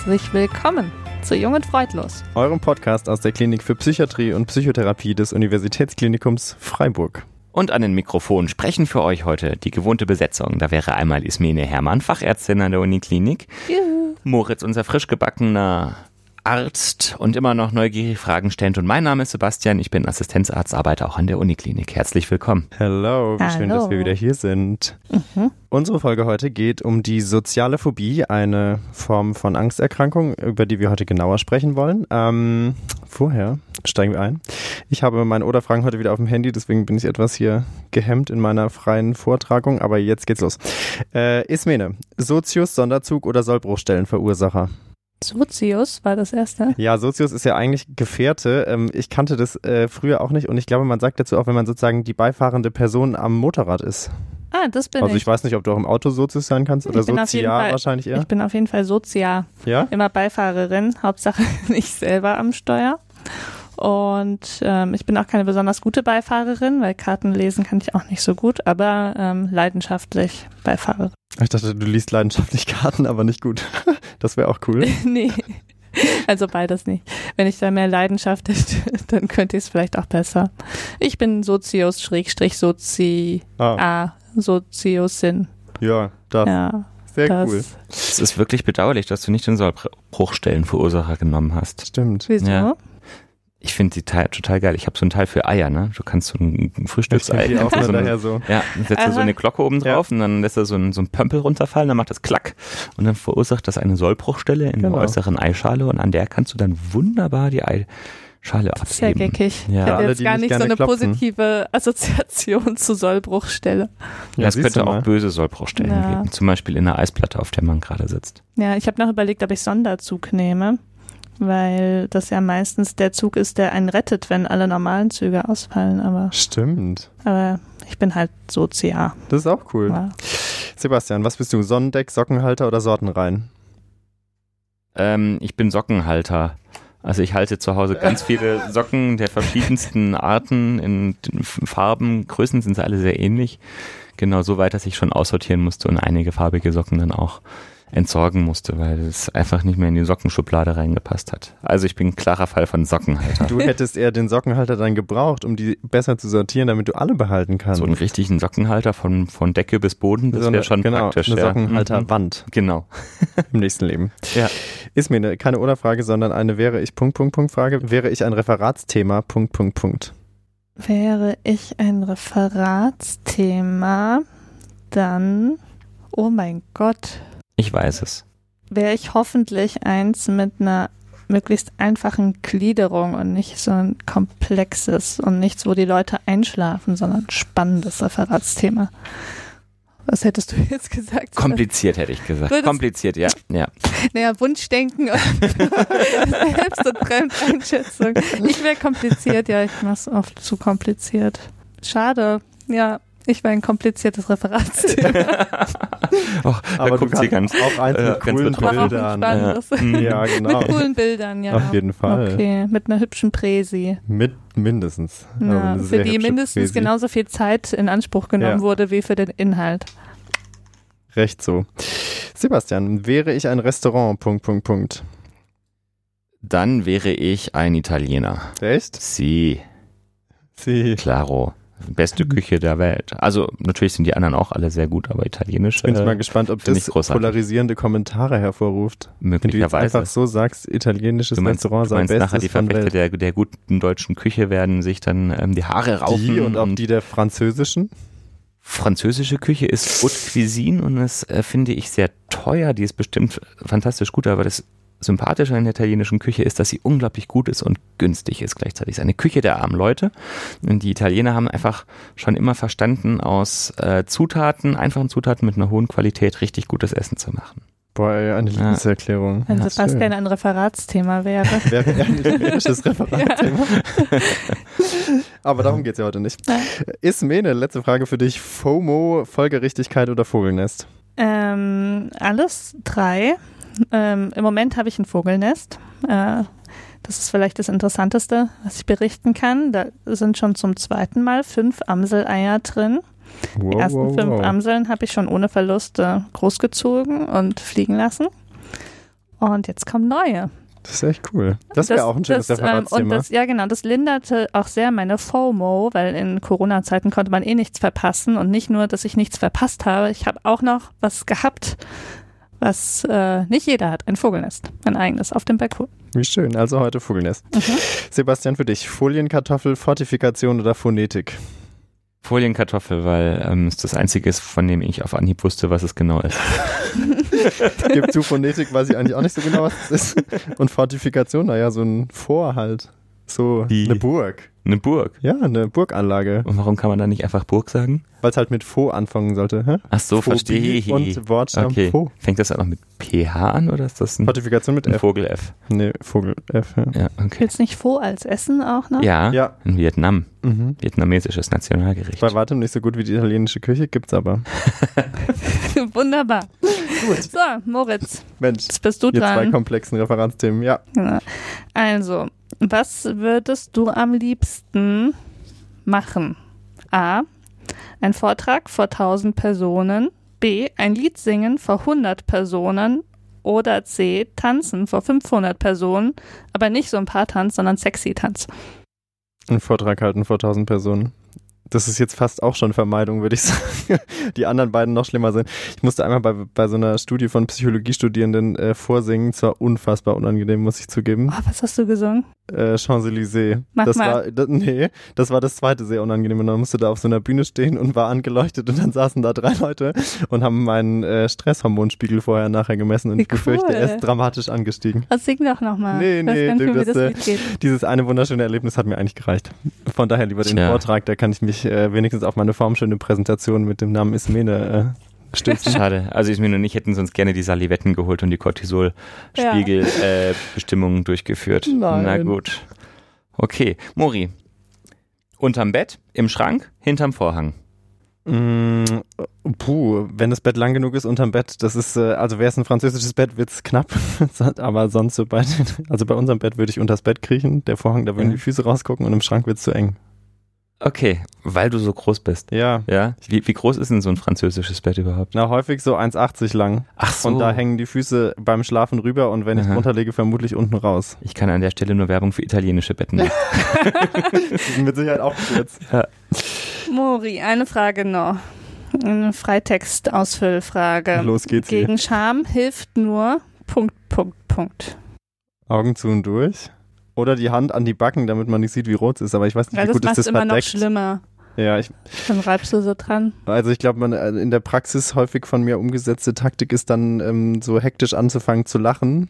Herzlich willkommen zu Jung und Freudlos. Eurem Podcast aus der Klinik für Psychiatrie und Psychotherapie des Universitätsklinikums Freiburg. Und an den Mikrofonen sprechen für euch heute die gewohnte Besetzung. Da wäre einmal Ismene Hermann, Fachärztin an der Uniklinik. Juhu. Moritz, unser frisch gebackener Arzt und immer noch neugierig Fragen stellt. Und mein Name ist Sebastian, ich bin Assistenzarzt, arbeite auch an der Uniklinik. Herzlich willkommen. Hello, wie schön, Hallo. dass wir wieder hier sind. Unsere Folge heute geht um die soziale Phobie, eine Form von Angsterkrankung, über die wir heute genauer sprechen wollen. Ähm, vorher steigen wir ein. Ich habe meine Oder-Fragen heute wieder auf dem Handy, deswegen bin ich etwas hier gehemmt in meiner freien Vortragung, aber jetzt geht's los. Äh, Ismene, Sozius, Sonderzug oder Sollbruchstellenverursacher? Sozius war das erste. Ja, Sozius ist ja eigentlich Gefährte. Ähm, ich kannte das äh, früher auch nicht und ich glaube, man sagt dazu auch, wenn man sozusagen die beifahrende Person am Motorrad ist. Ah, das bin Also ich. ich weiß nicht, ob du auch im Auto Sozius sein kannst oder Sozial wahrscheinlich eher. Ich bin auf jeden Fall Sozia. Ja? Immer Beifahrerin, Hauptsache nicht selber am Steuer. Und ähm, ich bin auch keine besonders gute Beifahrerin, weil Karten lesen kann ich auch nicht so gut, aber ähm, leidenschaftlich Beifahrerin. Ich dachte, du liest leidenschaftlich Karten, aber nicht gut. Das wäre auch cool. nee. Also beides nicht. Wenn ich da mehr Leidenschaft hätte, dann könnte ich es vielleicht auch besser. Ich bin Sozius Schrägstrich Sozi Ah, A Soziosin. ja, das. Ja, Sehr das. cool. Es ist wirklich bedauerlich, dass du nicht den Sollbruchstellenverursacher genommen hast. Stimmt. Wieso? Ja. Ich finde die Teil total geil. Ich habe so ein Teil für Eier, ne? Du kannst so ein Ich Frühstücksei. die auch so eine, so. ja, dann setzt du so eine Glocke oben Ja. drauf und dann lässt er so ein, so ein Pömpel runterfallen, dann macht das Klack und dann verursacht das eine Sollbruchstelle in Genau. der äußeren Eischale und an der kannst du dann wunderbar die Eischale Das ist ja abheben. geckig. Ja. Ich habe Alle, jetzt die gar nicht nicht so eine klopfen. positive Assoziation zu Sollbruchstelle. Ja, es könnte auch böse Sollbruchstellen Ja. geben. Zum Beispiel in der Eisplatte, auf der man gerade sitzt. Ja, ich habe noch überlegt, ob ich Sonderzug nehme, weil das ja meistens der Zug ist, der einen rettet, wenn alle normalen Züge ausfallen. Aber, Stimmt. aber ich bin halt Sozia. Das ist auch cool. Ja. Sebastian, was bist du? Sonnendeck, Sockenhalter oder Sortenrein? Ähm, ich bin Sockenhalter. Also ich halte zu Hause ganz viele Socken der verschiedensten Arten in Farben. Größen sind sie alle sehr ähnlich. Genau so weit, dass ich schon aussortieren musste und einige farbige Socken dann auch entsorgen musste, weil es einfach nicht mehr in die Sockenschublade reingepasst hat. Also ich bin ein klarer Fall von Sockenhalter. Du hättest eher den Sockenhalter dann gebraucht, um die besser zu sortieren, damit du alle behalten kannst. So einen richtigen Sockenhalter von, von Decke bis Boden, das So wäre schon genau, praktisch. Eine ja. Sockenhalterwand Mhm. Genau. im nächsten Leben. Ja. Ist mir eine, keine Oder-Frage, sondern eine wäre ich Punkt, Punkt, Punkt Frage. Wäre ich ein Referatsthema, Punkt, Punkt, Punkt. Wäre ich ein Referatsthema, dann, oh mein Gott, Ich weiß es. wäre ich hoffentlich eins mit einer möglichst einfachen Gliederung und nicht so ein komplexes und nichts, wo die Leute einschlafen, sondern ein spannendes Referatsthema. Was hättest du jetzt gesagt? Kompliziert hätte ich gesagt. Würdest- Kompliziert, ja. ja. Naja, Wunschdenken und Selbst- und Fremdeinschätzung. Ich wäre kompliziert, ja, ich mache es oft zu kompliziert. Schade, ja, ich wäre ein kompliziertes Referatsthema. Oh, da Aber du guckt sie ganz. auch eins äh, mit ganz coolen Bildern. ein spannendes. Mhm. Ja, genau. Mit coolen Bildern, ja. Auf jeden Fall. Okay, mit einer hübschen Präsi. Mit mindestens. Aber Ja, eine für die mindestens Präsi. genauso viel Zeit in Anspruch genommen Ja. wurde wie für den Inhalt. Recht so. Sebastian, wäre ich ein Restaurant, Punkt, Punkt, Punkt. Dann wäre ich ein Italiener. Echt? Sie, Sie. claro. Beste Küche der Welt. Also natürlich sind die anderen auch alle sehr gut, aber italienisch Ich bin äh, mal gespannt, ob das polarisierende Kommentare hervorruft. Wenn du möglicherweise. einfach so sagst, italienisches Du meinst, Restaurant sei meinst bestes nachher die Verfechter der, der guten deutschen Küche werden sich dann ähm, die Haare raufen. Die und auch die der französischen. französische Küche ist Haute Cuisine und das äh, finde ich sehr teuer. Die ist bestimmt fantastisch gut, aber das Sympathische an der italienischen Küche ist, dass sie unglaublich gut ist und günstig ist gleichzeitig. Es ist eine Küche der armen Leute. Und die Italiener haben einfach schon immer verstanden, aus äh, Zutaten, einfachen Zutaten mit einer hohen Qualität richtig gutes Essen zu machen. Boah, ey, eine Ja. Liebeserklärung. Wenn Ja, Sebastian ein Referatsthema wäre. Wäre ein italienisches Referatthema. Aber darum geht's ja heute nicht. Ismene, letzte Frage für dich. FOMO, Folgerichtigkeit oder Vogelnest? Ähm, alles drei. Ähm, Im Moment habe ich ein Vogelnest. Äh, das ist vielleicht das Interessanteste, was ich berichten kann. Da sind schon zum zweiten Mal fünf Amseleier drin. Wow, Die ersten wow, fünf wow. Amseln habe ich schon ohne Verluste großgezogen und fliegen lassen. Und jetzt kommen neue. Das ist echt cool. Das wäre auch ein schönes das, ähm, Referatsthema. Und das, ja, genau, das linderte auch sehr meine FOMO, weil in Corona-Zeiten konnte man eh nichts verpassen. Und nicht nur, dass ich nichts verpasst habe, ich habe auch noch was gehabt, was äh, nicht jeder hat. Ein Vogelnest, ein eigenes auf dem Balkon. Wie schön. Also heute Vogelnest. Mhm. Sebastian, für dich. Folienkartoffel, Fortifikation oder Phonetik? Folienkartoffel, weil ähm, es das einzige ist, von dem ich auf Anhieb wusste, was es genau ist. Gibt zu Phonetik, weiß ich eigentlich auch nicht so genau, was das ist. Und Fortifikation, naja, so ein Vor halt. So Die- eine Burg. Eine Burg. Ja, eine Burganlage. Und warum kann man da nicht einfach Burg sagen? Weil es halt mit Fo anfangen sollte. Hä? Ach so, Phobie verstehe ich. Und Wortstamm Okay. Fo. Fängt das noch mit PH an oder ist das ein, Fortifikation mit ein F. Vogel F? Nee, Vogel F. Ja. Ja, okay. Willst nicht Pho als Essen auch noch? Ja, ja. in Vietnam. Mhm. Vietnamesisches Nationalgericht. Bei weitem nicht so gut wie die italienische Küche, gibt's aber. Wunderbar. Gut. So, Moritz, Mensch, jetzt bist du ihr zwei dran. komplexen Referatsthemen. Ja. Ja. Also, was würdest du am liebsten machen? A. Ein Vortrag vor 1000 Personen. B. Ein Lied singen vor 100 Personen. Oder C. Tanzen vor 500 Personen. Aber nicht so ein paar Tanz, sondern sexy Tanz. Einen Vortrag halten vor 1000 Personen. Das ist jetzt fast auch schon Vermeidung, würde ich sagen. Die anderen beiden noch schlimmer sind. Ich musste einmal bei, bei so einer Studie von Psychologiestudierenden äh, vorsingen. Zwar unfassbar unangenehm, muss ich zugeben. Oh, was hast du gesungen? Äh, Champs-Élysées. Mach das mal. war, das, nee, das war das zweite sehr unangenehm. Und dann musste da auf so einer Bühne stehen und war angeleuchtet und dann saßen da drei Leute und haben meinen äh, Stresshormonspiegel vorher und nachher gemessen und Wie ich befürchte, cool. er ist dramatisch angestiegen. Was sing doch nochmal. Nee, nee, du, das, das äh. Dieses eine wunderschöne Erlebnis hat mir eigentlich gereicht. Von daher lieber den Tja. Vortrag, da kann ich mich äh, wenigstens auf meine formschöne Präsentation mit dem Namen Ismene äh, stützen. Schade. Also ich mir nur nicht hätten sonst gerne die Salivetten geholt und die Cortisol-Spiegel-Bestimmungen äh, Bestimmungen durchgeführt. Nein. Na gut. Okay. Mori. Unterm Bett, im Schrank, hinterm Vorhang. Mm, puh, wenn das Bett lang genug ist unterm Bett, das ist, äh, also wäre es ein französisches Bett, wird's knapp. Aber sonst so bei, also bei unserem Bett würde ich unters Bett kriechen, der Vorhang, da würden Ja. die Füße rausgucken und im Schrank wird's zu eng. Okay, weil du so groß bist. Ja, Ja? Wie, wie groß ist denn so ein französisches Bett überhaupt? na häufig so 1,80 lang. Ach so. Und da hängen die Füße beim Schlafen rüber und wenn ich drunter lege, vermutlich unten raus. ich kann an der Stelle nur Werbung für italienische Betten machen. Die sind mit Sicherheit auch kurz. Mori, eine Frage noch. Eine Freitext-Ausfüllfrage. Los geht's hier. Gegen Scham hilft nur Punkt, Punkt, Punkt. Augen zu und durch. Oder die Hand an die Backen, damit man nicht sieht, wie rot es ist. Aber ich weiß nicht, Weil wie das gut ist das immer noch verdeckt. schlimmer. Ja, ich, Dann reibst du so dran. also ich glaube, man äh, in der Praxis häufig von mir umgesetzte Taktik ist dann ähm, so hektisch anzufangen zu lachen.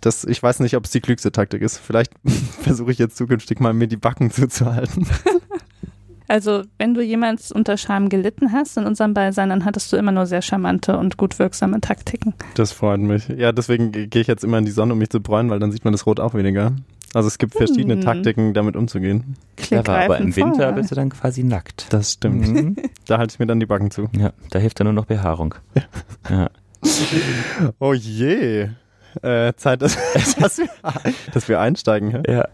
Das, ich weiß nicht, ob es die klügste Taktik ist. Vielleicht versuche ich jetzt zukünftig mal mir die Backen zuzuhalten. Also, wenn du jemals unter Scham gelitten hast in unserem Beisein, dann hattest du immer nur sehr charmante und gut wirksame Taktiken. Das freut mich. Ja, deswegen ge- gehe ich jetzt immer in die Sonne, um mich zu bräunen, weil dann sieht man das Rot auch weniger. Also es gibt verschiedene Hm. Taktiken, damit umzugehen. Clever, aber im Winter vor. bist du dann quasi nackt. Das stimmt. Mhm. Da halte ich mir dann die Backen zu. Ja, da hilft dann nur noch Behaarung. Ja. Oh je. Äh, Zeit, dass, dass, wir, dass wir einsteigen. hä? ja.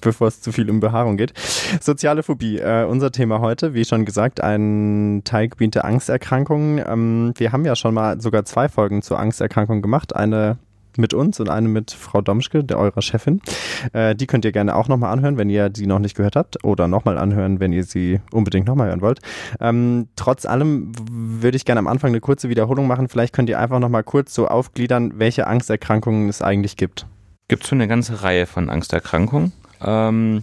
bevor es zu viel um Behaarung geht. Soziale Phobie, äh, unser Thema heute, wie schon gesagt, ein Teilgebiet der Angsterkrankungen. Ähm, wir haben ja schon mal sogar zwei Folgen zur Angsterkrankung gemacht. Eine mit uns und eine mit Frau Domschke, der eurer Chefin. Äh, die könnt ihr gerne auch nochmal anhören, wenn ihr die noch nicht gehört habt oder nochmal anhören, wenn ihr sie unbedingt nochmal hören wollt. Ähm, trotz allem würde ich gerne am Anfang eine kurze Wiederholung machen. Vielleicht könnt ihr einfach nochmal kurz so aufgliedern, welche Angsterkrankungen es eigentlich gibt. Gibt es so eine ganze Reihe von Angsterkrankungen. Ähm,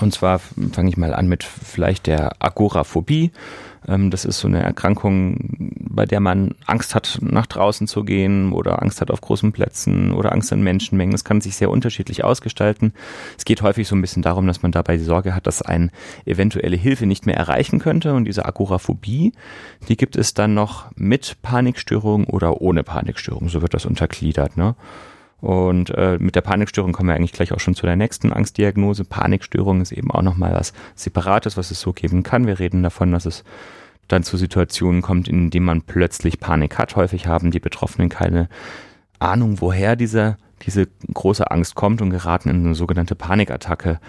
und zwar fange ich mal an mit vielleicht der Agoraphobie. Ähm, das ist so eine Erkrankung, bei der man Angst hat, nach draußen zu gehen oder Angst hat auf großen Plätzen oder Angst an Menschenmengen. Das kann sich sehr unterschiedlich ausgestalten. Es geht häufig so ein bisschen darum, dass man dabei die Sorge hat, dass ein eventuelle Hilfe nicht mehr erreichen könnte. Und diese Agoraphobie, die gibt es dann noch mit Panikstörung oder ohne Panikstörung. So wird das untergliedert. Ne? Und äh, mit der Panikstörung kommen wir eigentlich gleich auch schon zu der nächsten Angstdiagnose. Panikstörung ist eben auch nochmal was Separates, was es so geben kann. Wir reden davon, dass es dann zu Situationen kommt, in denen man plötzlich Panik hat. Häufig haben die Betroffenen keine Ahnung, woher diese, diese große Angst kommt und geraten in eine sogenannte Panikattacke.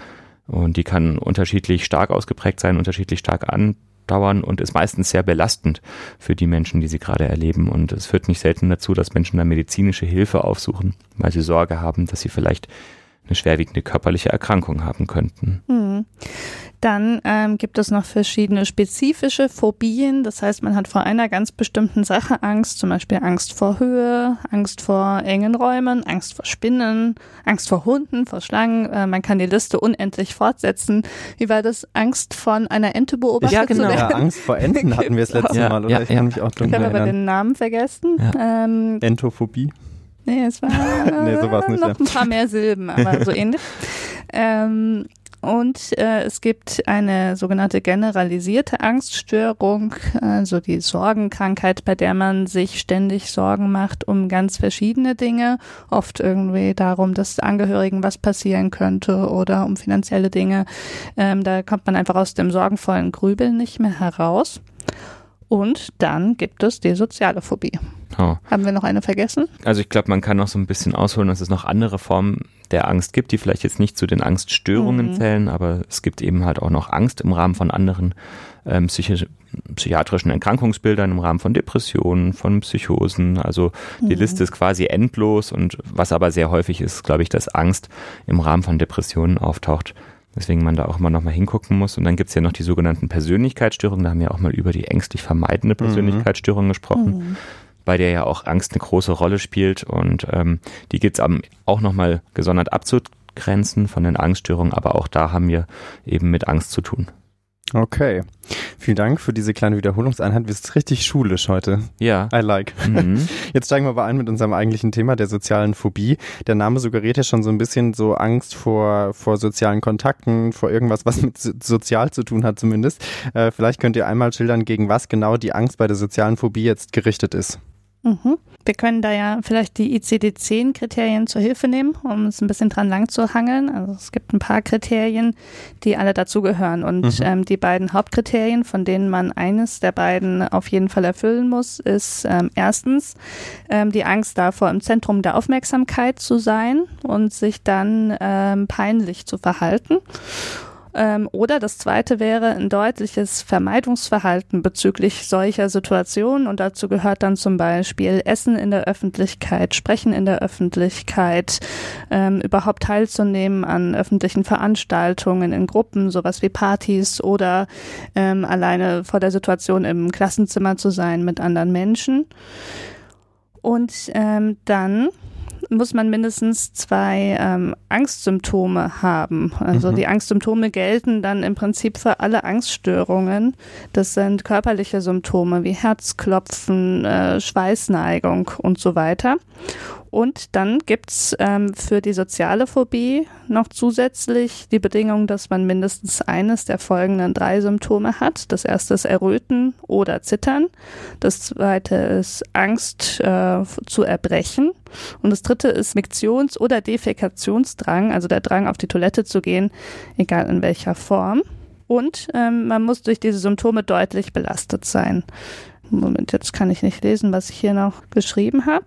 Und die kann unterschiedlich stark ausgeprägt sein, unterschiedlich stark dauern und ist meistens sehr belastend für die Menschen, die sie gerade erleben. Und es führt nicht selten dazu, dass Menschen da medizinische Hilfe aufsuchen, weil sie Sorge haben, dass sie vielleicht eine schwerwiegende körperliche Erkrankung haben könnten. Hm. Dann ähm, gibt es noch verschiedene spezifische Phobien. Das heißt, man hat vor einer ganz bestimmten Sache Angst, zum Beispiel Angst vor Höhe, Angst vor engen Räumen, Angst vor Spinnen, Angst vor Hunden, vor Schlangen. Äh, man kann die Liste unendlich fortsetzen. Wie war das? Angst von einer Ente beobachtet ja, genau. zu werden? Ja, Angst vor Enten hatten wir das letzte Mal, oder? Ja, ich kann mich auch dunkel Ich habe aber den Namen vergessen. Ähm, Entophobie. Nee, es war nee, so nicht, noch ein paar mehr Silben, aber so ähnlich. Ähm, und äh, es gibt eine sogenannte generalisierte Angststörung, also die Sorgenkrankheit, bei der man sich ständig Sorgen macht um ganz verschiedene Dinge, oft irgendwie darum, dass Angehörigen was passieren könnte oder um finanzielle Dinge. Ähm, da kommt man einfach aus dem sorgenvollen Grübeln nicht mehr heraus. Und dann gibt es die soziale Phobie. Oh. Haben wir noch eine vergessen? Also ich glaube, man kann noch so ein bisschen ausholen, dass es noch andere Formen der Angst gibt, die vielleicht jetzt nicht zu den Angststörungen mhm. zählen, aber es gibt eben halt auch noch Angst im Rahmen von anderen ähm, psychisch, psychiatrischen Erkrankungsbildern, im Rahmen von Depressionen, von Psychosen. Also die mhm. Liste ist quasi endlos und was aber sehr häufig ist, glaube ich, dass Angst im Rahmen von Depressionen auftaucht. Deswegen man da auch immer noch mal hingucken muss. Und dann gibt es ja noch die sogenannten Persönlichkeitsstörungen. Da haben wir auch mal über die ängstlich vermeidende mhm. Persönlichkeitsstörung mhm. gesprochen, mhm. bei der ja auch Angst eine große Rolle spielt. Und ähm, die gibt es auch noch mal gesondert abzugrenzen von den Angststörungen. Aber auch da haben wir eben mit Angst zu tun. Okay. Vielen Dank für diese kleine Wiederholungseinheit. Wir sind richtig schulisch heute. Ja. I like. Mhm. Jetzt steigen wir aber ein mit unserem eigentlichen Thema der sozialen Phobie. Der Name suggeriert ja schon so ein bisschen so Angst vor, vor sozialen Kontakten, vor irgendwas, was mit sozial zu tun hat zumindest. Äh, vielleicht könnt ihr einmal schildern, gegen was genau die Angst bei der sozialen Phobie jetzt gerichtet ist. Mhm. Wir können da ja vielleicht die ICD-10-Kriterien zur Hilfe nehmen, um es ein bisschen dran lang zu hangeln. Also es gibt ein paar Kriterien, die alle dazugehören. Und mhm. ähm, die beiden Hauptkriterien, von denen man eines der beiden auf jeden Fall erfüllen muss, ist ähm, erstens ähm, die Angst davor, im Zentrum der Aufmerksamkeit zu sein und sich dann ähm, peinlich zu verhalten. Ähm, oder das zweite wäre ein deutliches Vermeidungsverhalten bezüglich solcher Situationen. Und dazu gehört dann zum Beispiel Essen in der Öffentlichkeit, Sprechen in der Öffentlichkeit, ähm, überhaupt teilzunehmen an öffentlichen Veranstaltungen in Gruppen, sowas wie Partys oder ähm, alleine vor der Situation im Klassenzimmer zu sein mit anderen Menschen. Und ähm, dann muss man mindestens zwei ähm, Angstsymptome haben. Also mhm. die Angstsymptome gelten dann im Prinzip für alle Angststörungen. Das sind körperliche Symptome wie Herzklopfen, äh, Schweißneigung und so weiter. Und dann gibt's ähm, für die soziale Phobie noch zusätzlich die Bedingung, dass man mindestens eines der folgenden drei Symptome hat. Das erste ist Erröten oder Zittern. Das zweite ist Angst äh, zu erbrechen. Und das dritte ist Miktions- oder Defekationsdrang, also der Drang auf die Toilette zu gehen, egal in welcher Form. Und ähm, man muss durch diese Symptome deutlich belastet sein. Moment, jetzt kann ich nicht lesen, was ich hier noch geschrieben habe.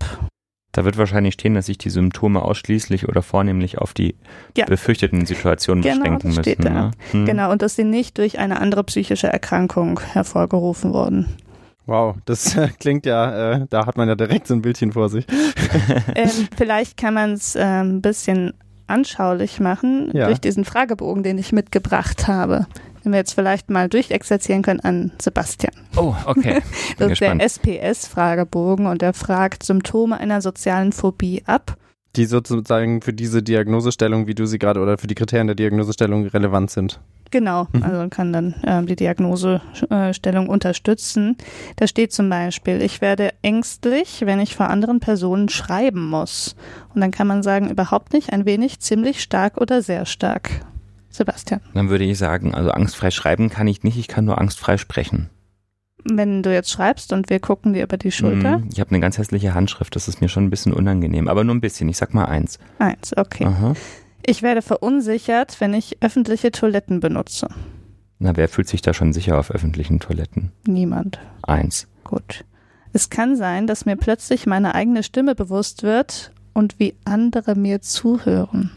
Da wird wahrscheinlich stehen, dass sich die Symptome ausschließlich oder vornehmlich auf die ja. befürchteten Situationen genau, beschränken müssen. Steht da. Ne? Hm. Genau, und dass sie nicht durch eine andere psychische Erkrankung hervorgerufen wurden. Wow, das klingt ja, äh, da hat man ja direkt so ein Bildchen vor sich. ähm, vielleicht kann man es äh, ein bisschen anschaulich machen ja. durch diesen Fragebogen, den ich mitgebracht habe wenn wir jetzt vielleicht mal durchexerzieren können an Sebastian. Oh, okay. das ist gespannt. der SPS-Fragebogen und der fragt Symptome einer sozialen Phobie ab. Die sozusagen für diese Diagnosestellung, wie du sie gerade, oder für die Kriterien der Diagnosestellung relevant sind. Genau, mhm. also kann dann äh, die Diagnosestellung unterstützen. Da steht zum Beispiel, ich werde ängstlich, wenn ich vor anderen Personen schreiben muss. Und dann kann man sagen, überhaupt nicht, ein wenig, ziemlich stark oder sehr stark. Sebastian. Dann würde ich sagen, also angstfrei schreiben kann ich nicht, ich kann nur angstfrei sprechen. Wenn du jetzt schreibst und wir gucken dir über die Schulter. Mm, ich habe eine ganz hässliche Handschrift, das ist mir schon ein bisschen unangenehm, aber nur ein bisschen. Ich sag mal eins. Eins, okay. Aha. Ich werde verunsichert, wenn ich öffentliche Toiletten benutze. Na, wer fühlt sich da schon sicher auf öffentlichen Toiletten? Niemand. Eins. Gut. Es kann sein, dass mir plötzlich meine eigene Stimme bewusst wird und wie andere mir zuhören.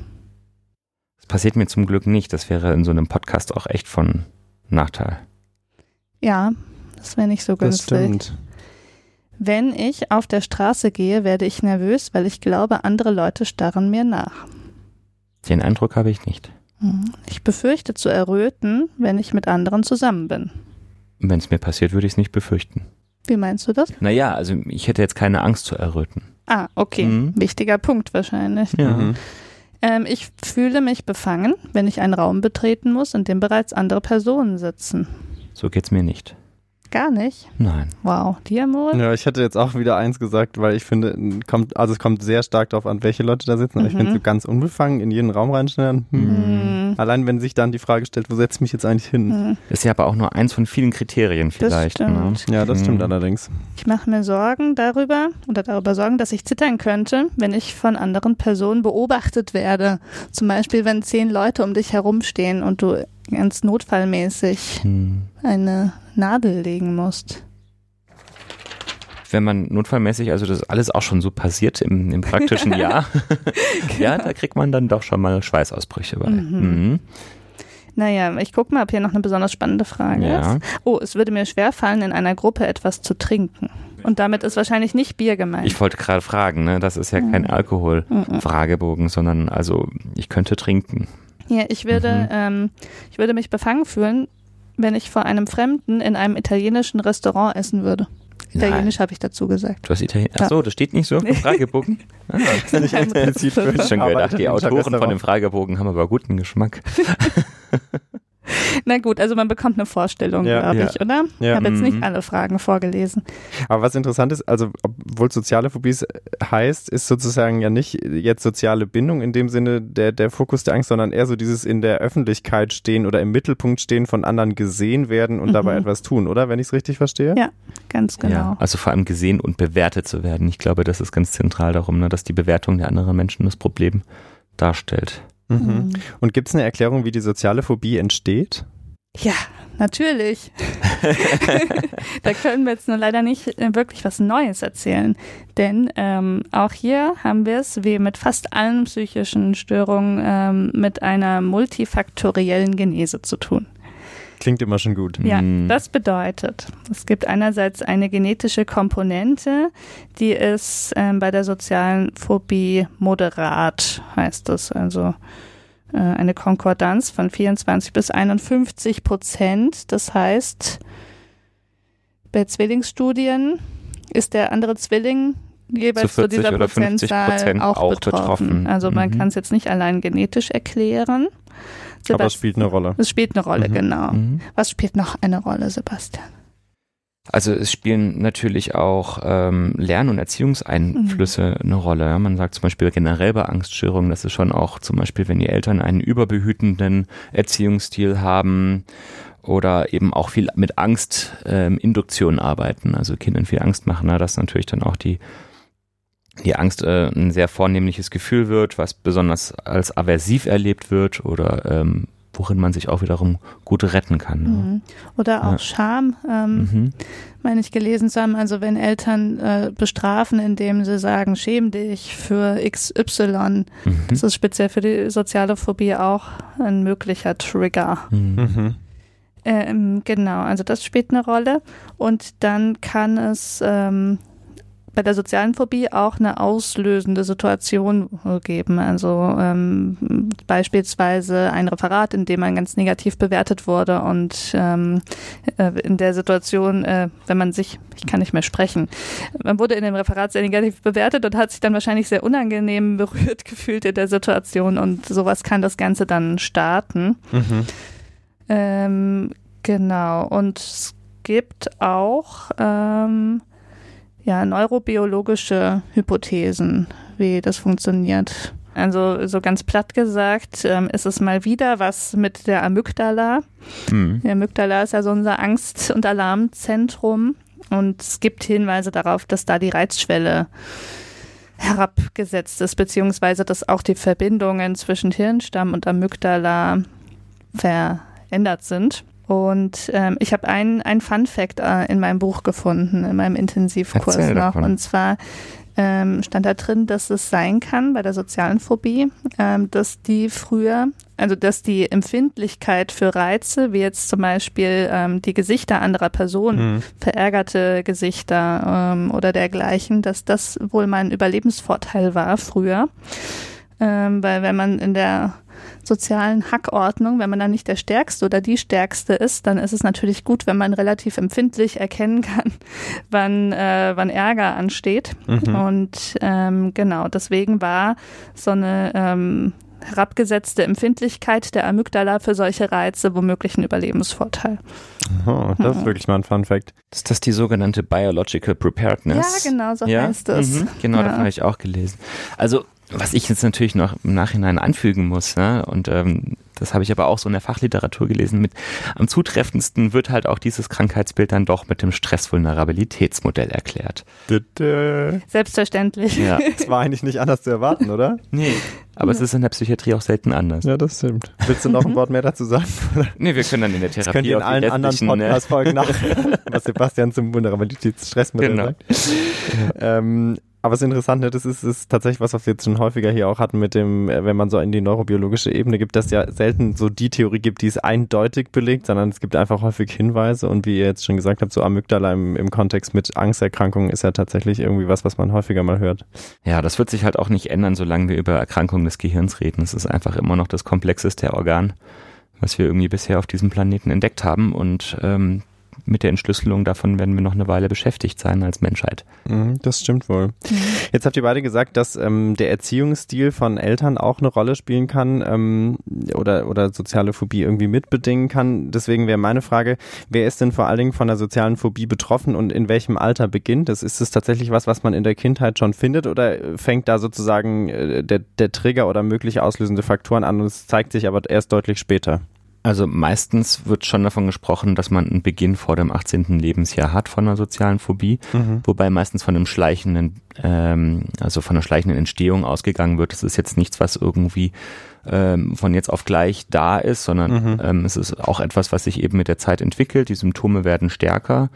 Das passiert mir zum Glück nicht. Das wäre in so einem Podcast auch echt von Nachteil. Ja, das wäre nicht so Das günstig. stimmt. Wenn ich auf der Straße gehe, werde ich nervös, weil ich glaube, andere Leute starren mir nach. Den Eindruck habe ich nicht. Hm. Ich befürchte zu erröten, wenn ich mit anderen zusammen bin. Wenn es mir passiert, würde ich es nicht befürchten. Wie meinst du das? Naja, also ich hätte jetzt keine Angst zu erröten. Ah, okay. Mhm. Wichtiger Punkt wahrscheinlich. Ja. Mhm. Ähm, ich fühle mich befangen, wenn ich einen Raum betreten muss, in dem bereits andere Personen sitzen. So geht's mir nicht. Gar nicht. Nein. Wow. Dir, Moritz? Ja, ich hätte jetzt auch wieder eins gesagt, weil ich finde, kommt, also es kommt sehr stark darauf an, welche Leute da sitzen. Aber ich Mhm. finde so ganz unbefangen in jeden Raum reinschneiden. Hm. Hm. Allein wenn sich dann die Frage stellt, wo setze ich mich jetzt eigentlich hin? Hm. Ist ja aber auch nur eins von vielen Kriterien vielleicht. Ne? stimmt. Ja, das stimmt Mhm. allerdings. Ich mache mir Sorgen darüber oder darüber Sorgen, dass ich zittern könnte, wenn ich von anderen Personen beobachtet werde. Zum Beispiel, wenn zehn Leute um dich herumstehen und du ganz notfallmäßig Hm. eine Nadel legen musst. Wenn man notfallmäßig, also das ist alles auch schon so passiert im, im praktischen Jahr, ja, da kriegt man dann doch schon mal Schweißausbrüche bei. Mhm. Mhm. Naja, ich gucke mal, ob hier noch eine besonders spannende Frage Ja. ist. Oh, es würde mir schwerfallen, in einer Gruppe etwas zu trinken. Und damit ist wahrscheinlich nicht Bier gemeint. Ich wollte gerade fragen, ne? das ist ja kein Mhm. Alkohol-Fragebogen, sondern also ich könnte trinken. Ja, ich würde, Mhm. ähm, ich würde mich befangen fühlen, wenn ich vor einem Fremden in einem italienischen Restaurant essen würde. Italienisch habe ich dazu gesagt. Du hast Italienisch. Achso, das steht nicht so im Fragebogen. Ah, Das ist nicht explizit für ich hab schon gedacht, die Autoren von dem. Fragebogen haben aber guten Geschmack. Na gut, also man bekommt eine Vorstellung, Ja. glaube Ja. ich, oder? Ja. Ich habe jetzt nicht Mhm. alle Fragen vorgelesen. Aber was interessant ist, also obwohl soziale Phobie heißt, ist sozusagen ja nicht jetzt soziale Bindung in dem Sinne der, der Fokus der Angst, sondern eher so dieses in der Öffentlichkeit stehen oder im Mittelpunkt stehen, von anderen gesehen werden und Mhm. dabei etwas tun, oder? Wenn ich es richtig verstehe? Ja. Ganz genau. Ja, also vor allem gesehen und bewertet zu werden. Ich glaube, das ist ganz zentral darum, ne, dass die Bewertung der anderen Menschen das Problem darstellt. Mhm. Mhm. Und gibt es eine Erklärung, wie die soziale Phobie entsteht? Ja, natürlich. da können wir jetzt nur leider nicht äh, wirklich was Neues erzählen. Denn ähm, auch hier haben wir es, wie mit fast allen psychischen Störungen, ähm, mit einer multifaktoriellen Genese zu tun. Klingt immer schon gut. Ja, Mhm. das bedeutet, es gibt einerseits eine genetische Komponente, die ist ähm, bei der sozialen Phobie moderat, heißt es. Also äh, eine Konkordanz von 24 bis 51 Prozent. Das heißt, bei Zwillingsstudien ist der andere Zwilling jeweils Zu zu, 40 dieser oder 50 Prozentzahl Prozent auch, auch betroffen. betroffen. Also man Mhm. kann es jetzt nicht allein genetisch erklären. Aber es spielt eine Rolle. Es spielt eine Rolle, Mhm. genau. Mhm. Was spielt noch eine Rolle, Sebastian? Also es spielen natürlich auch ähm, Lern- und Erziehungseinflüsse eine Rolle. Ja, Man sagt zum Beispiel generell bei Angststörungen, das ist schon auch zum Beispiel, wenn die Eltern einen überbehütenden Erziehungsstil haben oder eben auch viel mit Angstinduktion arbeiten, also Kindern viel Angst machen, na, dass natürlich dann auch die die Angst äh, ein sehr vornehmliches Gefühl wird, was besonders als aversiv erlebt wird oder ähm, worin man sich auch wiederum gut retten kann. ne? Mhm. Oder auch Ja. Scham, ähm, Mhm. meine ich gelesen zu haben. Also wenn Eltern äh, bestrafen, indem sie sagen, schäm dich für XY, Mhm. das ist speziell für die soziale Phobie auch ein möglicher Trigger. Mhm. Mhm. Ähm, genau, also das spielt eine Rolle. Und dann kann es ähm, bei der sozialen Phobie auch eine auslösende Situation geben. Also ähm, beispielsweise ein Referat, in dem man ganz negativ bewertet wurde und ähm, äh, in der Situation, äh, wenn man sich, ich kann nicht mehr sprechen, man wurde in dem Referat sehr negativ bewertet und hat sich dann wahrscheinlich sehr unangenehm berührt gefühlt in der Situation und sowas kann das Ganze dann starten. Mhm. Ähm, genau. Und es gibt auch ähm, ja, neurobiologische Hypothesen, wie das funktioniert. Also so ganz platt gesagt ähm, ist es mal wieder was mit der Amygdala. Mhm. Die Amygdala ist ja so unser Angst- und Alarmzentrum und es gibt Hinweise darauf, dass da die Reizschwelle herabgesetzt ist, beziehungsweise dass auch die Verbindungen zwischen Hirnstamm und Amygdala verändert sind. Und ähm, ich habe einen ein Fun Fact äh, in meinem Buch gefunden, in meinem Intensivkurs Erzähl noch. davon. Und zwar ähm, stand da drin, dass es sein kann bei der sozialen Phobie, ähm, dass die früher, also dass die Empfindlichkeit für Reize, wie jetzt zum Beispiel ähm, die Gesichter anderer Personen, mhm. verärgerte Gesichter ähm, oder dergleichen, dass das wohl mal ein Überlebensvorteil war früher. Ähm, weil wenn man in der sozialen Hackordnung, wenn man dann nicht der Stärkste oder die Stärkste ist, dann ist es natürlich gut, wenn man relativ empfindlich erkennen kann, wann, äh, wann Ärger ansteht. Mhm. Und ähm, genau, deswegen war so eine ähm, herabgesetzte Empfindlichkeit der Amygdala für solche Reize womöglich ein Überlebensvorteil. Oh, das ist mhm. wirklich mal ein Fun Fact. Ist das die sogenannte Biological Preparedness? Ja, genau, so ja? heißt es. Mhm, genau, ja. davon habe ich auch gelesen. Also was ich jetzt natürlich noch im Nachhinein anfügen muss, ne? und ähm, das habe ich aber auch so in der Fachliteratur gelesen, mit am zutreffendsten wird halt auch dieses Krankheitsbild dann doch mit dem Stressvulnerabilitätsmodell erklärt. Selbstverständlich. Ja. Das war eigentlich nicht anders zu erwarten, oder? Nee. Aber ja. es ist in der Psychiatrie auch selten anders. Ja, das stimmt. Willst du noch ein Wort mehr dazu sagen? nee, wir können dann in der Therapie das könnt ihr in allen anderen ne? Podcast-Folgen nach, was Sebastian zum Vulnerabilitätsstressmodell genau. sagt. Ähm, aber es ist interessant, ne? das ist, ist tatsächlich was, was wir jetzt schon häufiger hier auch hatten mit dem, äh, wenn man so in die neurobiologische Ebene gibt, dass ja selten so die Theorie gibt, die es eindeutig belegt, sondern es gibt einfach häufig Hinweise und wie ihr jetzt schon gesagt habt, so Amygdala im, im Kontext mit Angsterkrankungen ist ja tatsächlich irgendwie was, was man häufiger mal hört. Ja, das wird sich halt auch nicht ändern, solange wir über Erkrankungen des Gehirns reden. Es ist einfach immer noch das komplexeste Organ, was wir irgendwie bisher auf diesem Planeten entdeckt haben und ähm, mit der Entschlüsselung davon werden wir noch eine Weile beschäftigt sein als Menschheit. Mhm, das stimmt wohl. Mhm. Jetzt habt ihr beide gesagt, dass ähm, der Erziehungsstil von Eltern auch eine Rolle spielen kann ähm, oder, oder soziale Phobie irgendwie mitbedingen kann. Deswegen wäre meine Frage, wer ist denn vor allen Dingen von der sozialen Phobie betroffen und in welchem Alter beginnt es? Ist es tatsächlich was, was man in der Kindheit schon findet oder fängt da sozusagen äh, der, der Trigger oder mögliche auslösende Faktoren an und es zeigt sich aber erst deutlich später? Also meistens wird schon davon gesprochen, dass man einen Beginn vor dem 18. Lebensjahr hat von einer sozialen Phobie, mhm. wobei meistens von einem schleichenden, ähm, also von einer schleichenden Entstehung ausgegangen wird. Das ist jetzt nichts, was irgendwie ähm, von jetzt auf gleich da ist, sondern mhm. ähm, es ist auch etwas, was sich eben mit der Zeit entwickelt. Die Symptome werden stärker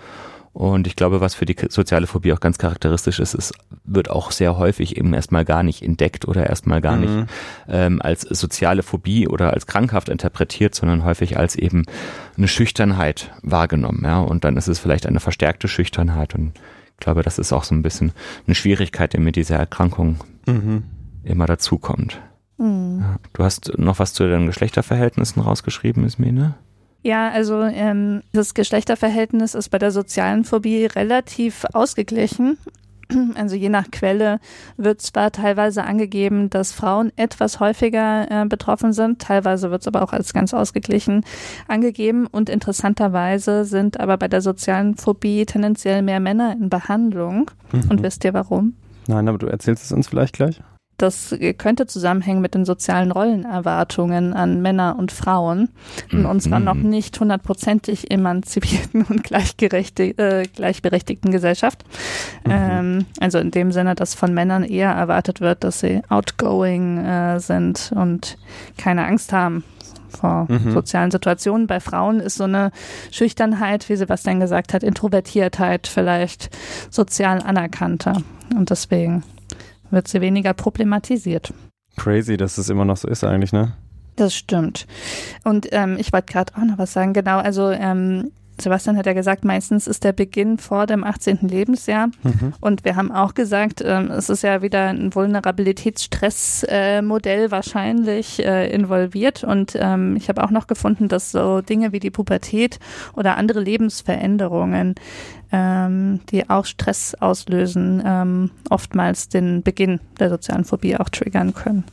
und ich glaube, was für die soziale Phobie auch ganz charakteristisch ist, es wird auch sehr häufig eben erstmal gar nicht entdeckt oder erstmal gar mhm. nicht ähm, als soziale Phobie oder als krankhaft interpretiert, sondern häufig als eben eine Schüchternheit wahrgenommen. Ja? Und dann ist es vielleicht eine verstärkte Schüchternheit. Und ich glaube, das ist auch so ein bisschen eine Schwierigkeit, die mit dieser Erkrankung mhm. immer dazukommt. Mhm. Ja. Du hast noch was zu den Geschlechterverhältnissen rausgeschrieben, Ismene? Ja, also ähm, das Geschlechterverhältnis ist bei der sozialen Phobie relativ ausgeglichen. Also je nach Quelle wird zwar teilweise angegeben, dass Frauen etwas häufiger äh, betroffen sind, teilweise wird es aber auch als ganz ausgeglichen angegeben und interessanterweise sind aber bei der sozialen Phobie tendenziell mehr Männer in Behandlung. Mhm. Und wisst ihr warum? Nein, aber du erzählst es uns vielleicht gleich. Das könnte zusammenhängen mit den sozialen Rollenerwartungen an Männer und Frauen in unserer noch mhm. nicht hundertprozentig emanzipierten und äh, gleichberechtigten Gesellschaft. Mhm. Ähm, also in dem Sinne, dass von Männern eher erwartet wird, dass sie outgoing äh, sind und keine Angst haben vor mhm. sozialen Situationen. Bei Frauen ist so eine Schüchternheit, wie Sebastian gesagt hat, Introvertiertheit vielleicht sozial anerkannter. Und deswegen wird sie weniger problematisiert. Crazy, dass es immer noch so ist eigentlich, ne? Das stimmt. Und ähm, ich wollte gerade auch noch was sagen. Genau, also ähm, Sebastian hat ja gesagt, meistens ist der Beginn vor dem 18. Lebensjahr. Mhm. Und wir haben auch gesagt, ähm, es ist ja wieder ein Vulnerabilitätsstressmodell äh, wahrscheinlich äh, involviert. Und ähm, ich habe auch noch gefunden, dass so Dinge wie die Pubertät oder andere Lebensveränderungen ähm, die auch Stress auslösen, ähm, oftmals den Beginn der sozialen Phobie auch triggern können.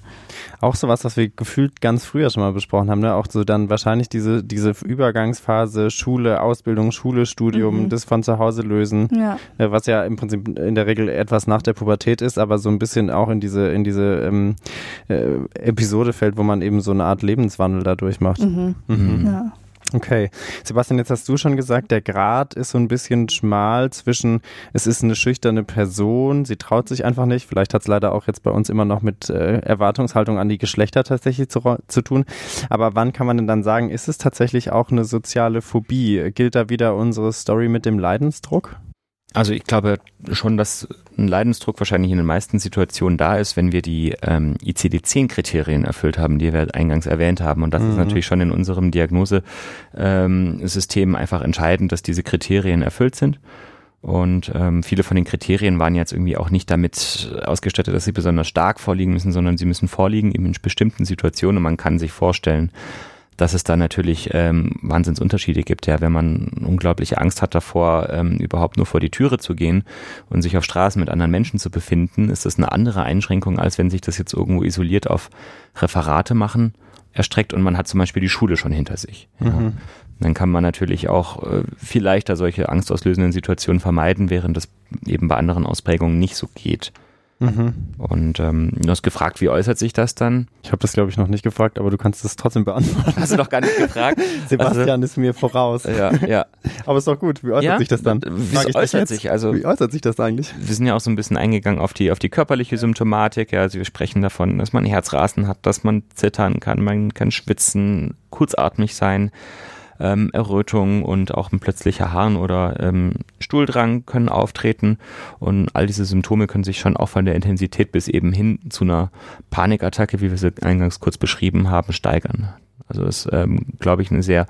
Auch sowas, was wir gefühlt ganz früher schon mal besprochen haben, ne? auch so dann wahrscheinlich diese, diese Übergangsphase Schule, Ausbildung, Schule, Studium, mhm. das von zu Hause lösen, ja. Äh, was ja im Prinzip in der Regel etwas nach der Pubertät ist, aber so ein bisschen auch in diese, in diese ähm, äh, Episode fällt, wo man eben so eine Art Lebenswandel dadurch macht. Mhm. Mhm. Ja. Okay. Sebastian, jetzt hast du schon gesagt, der Grad ist so ein bisschen schmal zwischen, es ist eine schüchterne Person, sie traut sich einfach nicht. Vielleicht hat es leider auch jetzt bei uns immer noch mit äh, Erwartungshaltung an die Geschlechter tatsächlich zu, zu tun. Aber wann kann man denn dann sagen, ist es tatsächlich auch eine soziale Phobie? Gilt da wieder unsere Story mit dem Leidensdruck? Also ich glaube schon, dass ein Leidensdruck wahrscheinlich in den meisten Situationen da ist, wenn wir die ähm, ICD-10-Kriterien erfüllt haben, die wir eingangs erwähnt haben. Und das mhm. ist natürlich schon in unserem Diagnosesystem ähm, einfach entscheidend, dass diese Kriterien erfüllt sind. Und ähm, viele von den Kriterien waren jetzt irgendwie auch nicht damit ausgestattet, dass sie besonders stark vorliegen müssen, sondern sie müssen vorliegen eben in bestimmten Situationen. Und man kann sich vorstellen, dass es da natürlich ähm, Wahnsinnsunterschiede gibt. Ja, wenn man unglaubliche Angst hat davor, ähm, überhaupt nur vor die Türe zu gehen und sich auf Straßen mit anderen Menschen zu befinden, ist das eine andere Einschränkung, als wenn sich das jetzt irgendwo isoliert auf Referate machen erstreckt und man hat zum Beispiel die Schule schon hinter sich. Ja. Mhm. Dann kann man natürlich auch äh, viel leichter solche angstauslösenden Situationen vermeiden, während das eben bei anderen Ausprägungen nicht so geht. Mhm. Und ähm, du hast gefragt, wie äußert sich das dann? Ich habe das, glaube ich, noch nicht gefragt, aber du kannst es trotzdem beantworten. Hast du doch gar nicht gefragt? Sebastian also, ist mir voraus. Ja, ja. aber ist doch gut. Wie äußert ja? sich das dann? Wie äußert sich? Also, wie äußert sich das eigentlich? Wir sind ja auch so ein bisschen eingegangen auf die, auf die körperliche Symptomatik. Ja, also wir sprechen davon, dass man Herzrasen hat, dass man zittern kann, man kann schwitzen, kurzatmig sein ähm, Errötung und auch ein plötzlicher Harn oder ähm, Stuhldrang können auftreten und all diese Symptome können sich schon auch von der Intensität bis eben hin zu einer Panikattacke, wie wir sie eingangs kurz beschrieben haben, steigern. Also das ist, ähm, glaube ich, eine sehr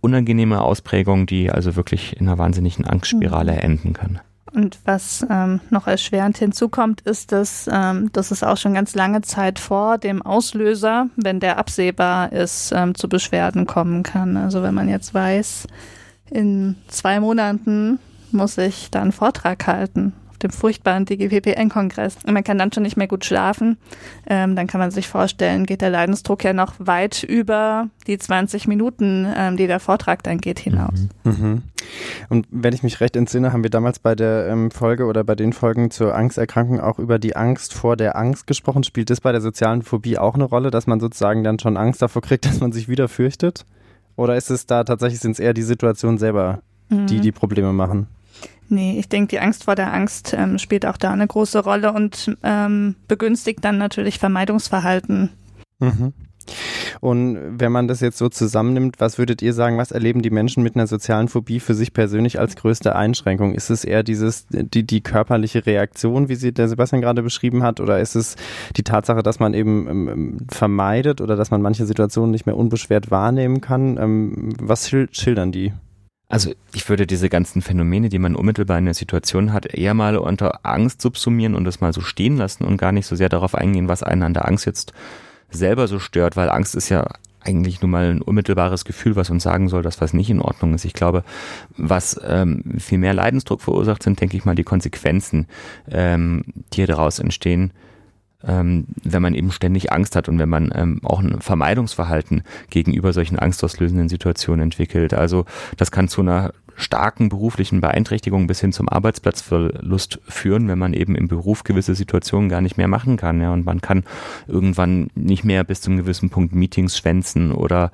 unangenehme Ausprägung, die also wirklich in einer wahnsinnigen Angstspirale mhm. enden kann. Und was ähm, noch erschwerend hinzukommt, ist, dass, ähm, dass es auch schon ganz lange Zeit vor dem Auslöser, wenn der absehbar ist, ähm, zu Beschwerden kommen kann. Also wenn man jetzt weiß, in zwei Monaten muss ich da einen Vortrag halten auf dem furchtbaren DGPPN-Kongress. Und man kann dann schon nicht mehr gut schlafen. Ähm, dann kann man sich vorstellen, geht der Leidensdruck ja noch weit über die 20 Minuten, ähm, die der Vortrag dann geht, hinaus. Mhm. Mhm. Und wenn ich mich recht entsinne, haben wir damals bei der ähm, Folge oder bei den Folgen zur Angsterkrankung auch über die Angst vor der Angst gesprochen. Spielt das bei der sozialen Phobie auch eine Rolle, dass man sozusagen dann schon Angst davor kriegt, dass man sich wieder fürchtet? Oder ist es da tatsächlich, sind es eher die Situationen selber, die mhm. die Probleme machen? Nee, ich denke, die Angst vor der Angst ähm, spielt auch da eine große Rolle und ähm, begünstigt dann natürlich Vermeidungsverhalten. Mhm. Und wenn man das jetzt so zusammennimmt, was würdet ihr sagen, was erleben die Menschen mit einer sozialen Phobie für sich persönlich als größte Einschränkung? Ist es eher dieses, die, die körperliche Reaktion, wie sie der Sebastian gerade beschrieben hat, oder ist es die Tatsache, dass man eben ähm, vermeidet oder dass man manche Situationen nicht mehr unbeschwert wahrnehmen kann? Ähm, was schildern die? Also ich würde diese ganzen Phänomene, die man unmittelbar in der Situation hat, eher mal unter Angst subsumieren und das mal so stehen lassen und gar nicht so sehr darauf eingehen, was einen an der Angst jetzt selber so stört, weil Angst ist ja eigentlich nur mal ein unmittelbares Gefühl, was uns sagen soll, dass was nicht in Ordnung ist. Ich glaube, was ähm, viel mehr Leidensdruck verursacht, sind, denke ich mal, die Konsequenzen, ähm, die daraus entstehen, ähm, wenn man eben ständig Angst hat und wenn man ähm, auch ein Vermeidungsverhalten gegenüber solchen angstauslösenden Situationen entwickelt. Also das kann zu einer starken beruflichen Beeinträchtigung bis hin zum Arbeitsplatzverlust führen, wenn man eben im Beruf gewisse Situationen gar nicht mehr machen kann. Ja, und man kann irgendwann nicht mehr bis zum gewissen Punkt Meetings schwänzen oder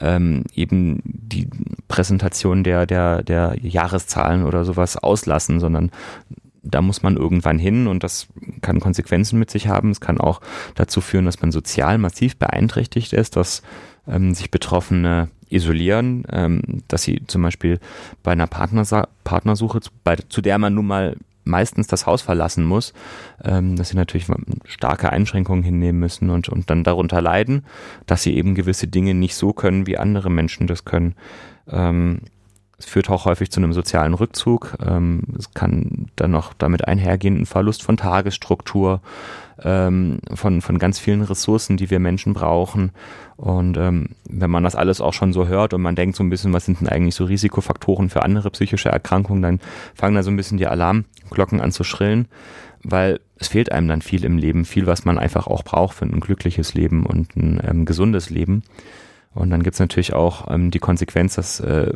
ähm, eben die Präsentation der, der, der Jahreszahlen oder sowas auslassen, sondern da muss man irgendwann hin und das kann Konsequenzen mit sich haben. Es kann auch dazu führen, dass man sozial massiv beeinträchtigt ist, dass ähm, sich Betroffene isolieren, ähm, dass sie zum Beispiel bei einer Partnersa Partnersuche, bei, zu der man nun mal meistens das Haus verlassen muss, ähm, dass sie natürlich starke Einschränkungen hinnehmen müssen und, und dann darunter leiden, dass sie eben gewisse Dinge nicht so können, wie andere Menschen das können. Ähm, es führt auch häufig zu einem sozialen Rückzug. Ähm, es kann dann noch damit einhergehen ein Verlust von Tagesstruktur, ähm, von, von ganz vielen Ressourcen, die wir Menschen brauchen. Und ähm, wenn man das alles auch schon so hört und man denkt so ein bisschen, was sind denn eigentlich so Risikofaktoren für andere psychische Erkrankungen, dann fangen da so ein bisschen die Alarmglocken an zu schrillen, weil es fehlt einem dann viel im Leben, viel, was man einfach auch braucht für ein glückliches Leben und ein ähm, gesundes Leben. Und dann gibt es natürlich auch ähm, die Konsequenz, dass äh,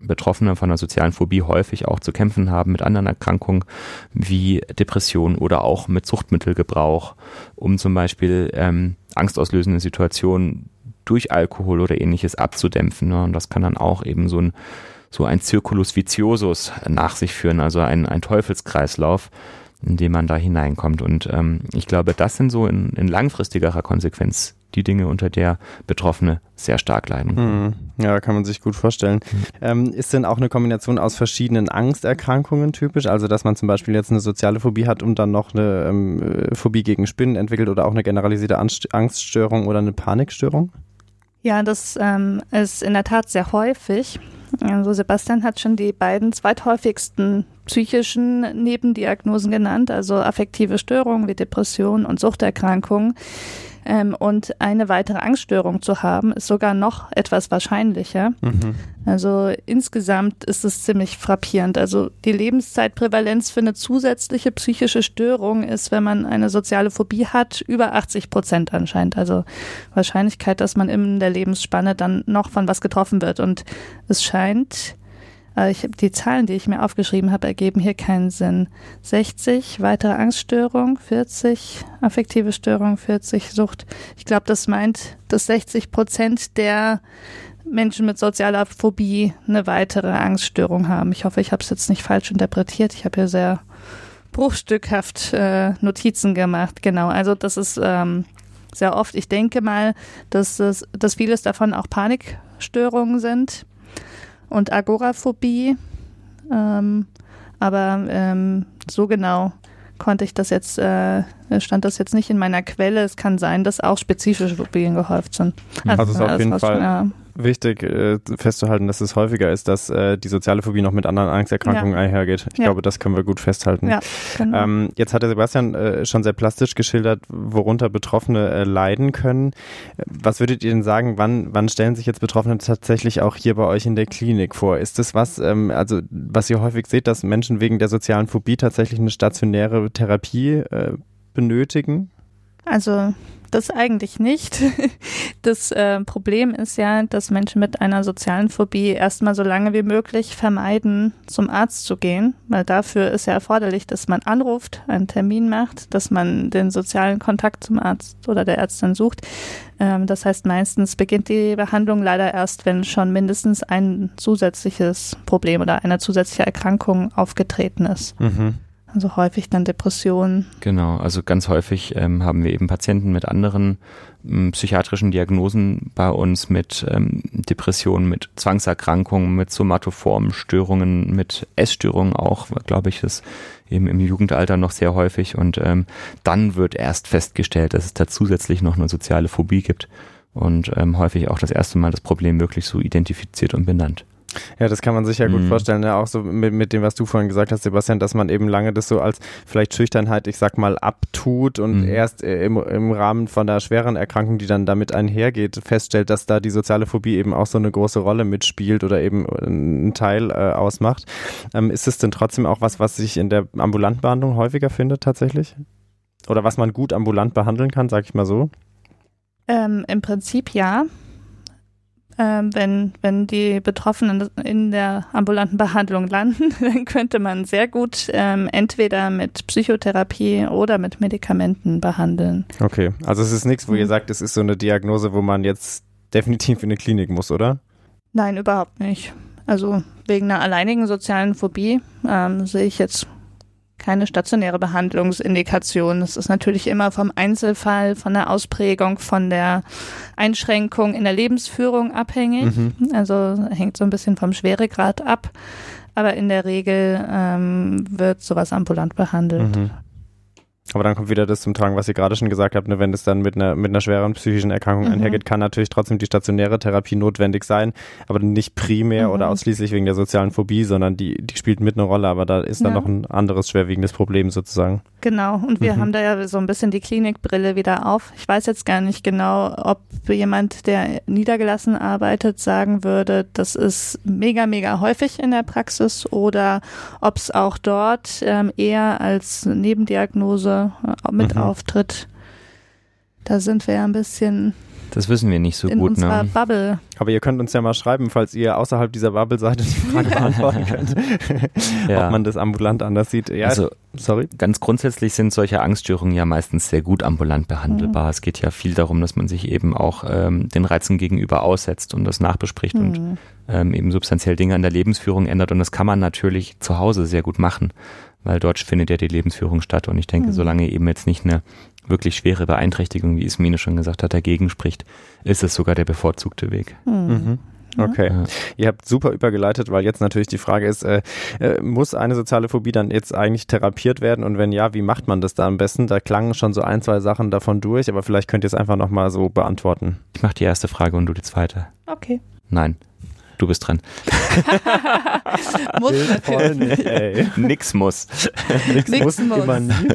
Betroffene von einer sozialen Phobie häufig auch zu kämpfen haben mit anderen Erkrankungen wie Depression oder auch mit Suchtmittelgebrauch, um zum Beispiel ähm, angstauslösende Situationen durch Alkohol oder ähnliches abzudämpfen. Ne? Und das kann dann auch eben so ein, so ein Circulus viciosus nach sich führen, also ein, ein Teufelskreislauf, in dem man da hineinkommt. Und ähm, ich glaube, das sind so in, in langfristigerer Konsequenz die Dinge, unter der Betroffene sehr stark leiden. Mhm. Ja, kann man sich gut vorstellen. Mhm. Ähm, ist denn auch eine Kombination aus verschiedenen Angsterkrankungen typisch? Also, dass man zum Beispiel jetzt eine soziale Phobie hat und dann noch eine ähm, Phobie gegen Spinnen entwickelt oder auch eine generalisierte Angststörung oder eine Panikstörung? Ja, das ähm, ist in der Tat sehr häufig. Also Sebastian hat schon die beiden zweithäufigsten psychischen Nebendiagnosen genannt, also affektive Störungen wie Depression und Suchterkrankungen. Ähm, und eine weitere Angststörung zu haben, ist sogar noch etwas wahrscheinlicher. Mhm. Also insgesamt ist es ziemlich frappierend. Also die Lebenszeitprävalenz für eine zusätzliche psychische Störung ist, wenn man eine soziale Phobie hat, über 80 Prozent anscheinend. Also Wahrscheinlichkeit, dass man in der Lebensspanne dann noch von was getroffen wird. Und es scheint ich, die Zahlen, die ich mir aufgeschrieben habe, ergeben hier keinen Sinn. 60 weitere Angststörung, 40 affektive Störung, 40 Sucht. Ich glaube, das meint, dass 60 Prozent der Menschen mit sozialer Phobie eine weitere Angststörung haben. Ich hoffe, ich habe es jetzt nicht falsch interpretiert. Ich habe hier sehr bruchstückhaft äh, Notizen gemacht. Genau, also das ist ähm, sehr oft. Ich denke mal, dass, dass vieles davon auch Panikstörungen sind und Agoraphobie. Ähm, aber ähm, so genau konnte ich das jetzt, äh, stand das jetzt nicht in meiner Quelle. Es kann sein, dass auch spezifische Phobien gehäuft sind. Also, also ist auf jeden Fall ja wichtig äh, festzuhalten, dass es häufiger ist, dass äh, die soziale Phobie noch mit anderen Angsterkrankungen ja. einhergeht. Ich ja. glaube, das können wir gut festhalten. Ja, genau. ähm, jetzt hat der Sebastian äh, schon sehr plastisch geschildert, worunter Betroffene äh, leiden können. Was würdet ihr denn sagen, wann, wann stellen sich jetzt Betroffene tatsächlich auch hier bei euch in der Klinik vor? Ist das was, ähm, also was ihr häufig seht, dass Menschen wegen der sozialen Phobie tatsächlich eine stationäre Therapie äh, benötigen? Also das eigentlich nicht. Das äh, Problem ist ja, dass Menschen mit einer sozialen Phobie erstmal so lange wie möglich vermeiden, zum Arzt zu gehen, weil dafür ist ja erforderlich, dass man anruft, einen Termin macht, dass man den sozialen Kontakt zum Arzt oder der Ärztin sucht. Ähm, das heißt, meistens beginnt die Behandlung leider erst, wenn schon mindestens ein zusätzliches Problem oder eine zusätzliche Erkrankung aufgetreten ist. Mhm. Also häufig dann Depressionen. Genau, also ganz häufig ähm, haben wir eben Patienten mit anderen ähm, psychiatrischen Diagnosen bei uns, mit ähm, Depressionen, mit Zwangserkrankungen, mit somatoformen Störungen, mit Essstörungen auch, glaube ich, ist eben im Jugendalter noch sehr häufig. Und ähm, dann wird erst festgestellt, dass es da zusätzlich noch eine soziale Phobie gibt und ähm, häufig auch das erste Mal das Problem wirklich so identifiziert und benannt. Ja, das kann man sich ja gut mhm. vorstellen. Ja, auch so mit, mit dem, was du vorhin gesagt hast, Sebastian, dass man eben lange das so als vielleicht Schüchternheit, ich sag mal, abtut und mhm. erst im, im Rahmen von der schweren Erkrankung, die dann damit einhergeht, feststellt, dass da die soziale Phobie eben auch so eine große Rolle mitspielt oder eben einen Teil äh, ausmacht. Ähm, ist es denn trotzdem auch was, was sich in der ambulanten Behandlung häufiger findet tatsächlich? Oder was man gut ambulant behandeln kann, sag ich mal so? Ähm, Im Prinzip ja wenn, wenn die Betroffenen in der ambulanten Behandlung landen, dann könnte man sehr gut ähm, entweder mit Psychotherapie oder mit Medikamenten behandeln. Okay, also es ist nichts, wo mhm. ihr sagt, es ist so eine Diagnose, wo man jetzt definitiv in eine Klinik muss, oder? Nein, überhaupt nicht. Also wegen einer alleinigen sozialen Phobie ähm, sehe ich jetzt keine stationäre Behandlungsindikation. Es ist natürlich immer vom Einzelfall, von der Ausprägung, von der Einschränkung in der Lebensführung abhängig. Mhm. Also hängt so ein bisschen vom Schweregrad ab. Aber in der Regel ähm, wird sowas ambulant behandelt. Mhm. Aber dann kommt wieder das zum Tragen, was ihr gerade schon gesagt habt, ne, wenn es dann mit einer, mit einer schweren psychischen Erkrankung mhm. einhergeht, kann natürlich trotzdem die stationäre Therapie notwendig sein, aber nicht primär mhm. oder ausschließlich wegen der sozialen Phobie, sondern die, die spielt mit eine Rolle, aber da ist dann ja. noch ein anderes schwerwiegendes Problem sozusagen. Genau, und wir mhm. haben da ja so ein bisschen die Klinikbrille wieder auf. Ich weiß jetzt gar nicht genau, ob jemand, der niedergelassen arbeitet, sagen würde, das ist mega, mega häufig in der Praxis oder ob es auch dort ähm, eher als Nebendiagnose äh, mit mhm. auftritt. Da sind wir ja ein bisschen das wissen wir nicht so in gut. In unserer ne? Bubble. Aber ihr könnt uns ja mal schreiben, falls ihr außerhalb dieser Bubble seid und die Frage beantworten könnt, ja. ob man das ambulant anders sieht. Ja, also, sorry. Ganz grundsätzlich sind solche Angststörungen ja meistens sehr gut ambulant behandelbar. Mhm. Es geht ja viel darum, dass man sich eben auch ähm, den Reizen gegenüber aussetzt und das nachbespricht mhm. und ähm, eben substanziell Dinge an der Lebensführung ändert. Und das kann man natürlich zu Hause sehr gut machen. Weil dort findet ja die Lebensführung statt. Und ich denke, mhm. solange eben jetzt nicht eine wirklich schwere Beeinträchtigung, wie Ismine schon gesagt hat, dagegen spricht, ist es sogar der bevorzugte Weg. Mhm. mhm. Okay. Ja. Ihr habt super übergeleitet, weil jetzt natürlich die Frage ist, äh, äh, muss eine soziale Phobie dann jetzt eigentlich therapiert werden und wenn ja, wie macht man das da am besten? Da klangen schon so ein, zwei Sachen davon durch, aber vielleicht könnt ihr es einfach nochmal so beantworten. Ich mache die erste Frage und du die zweite. Okay. Nein. Du bist dran. muss natürlich. Nix muss. Nix, Nix muss, muss. Immer nie.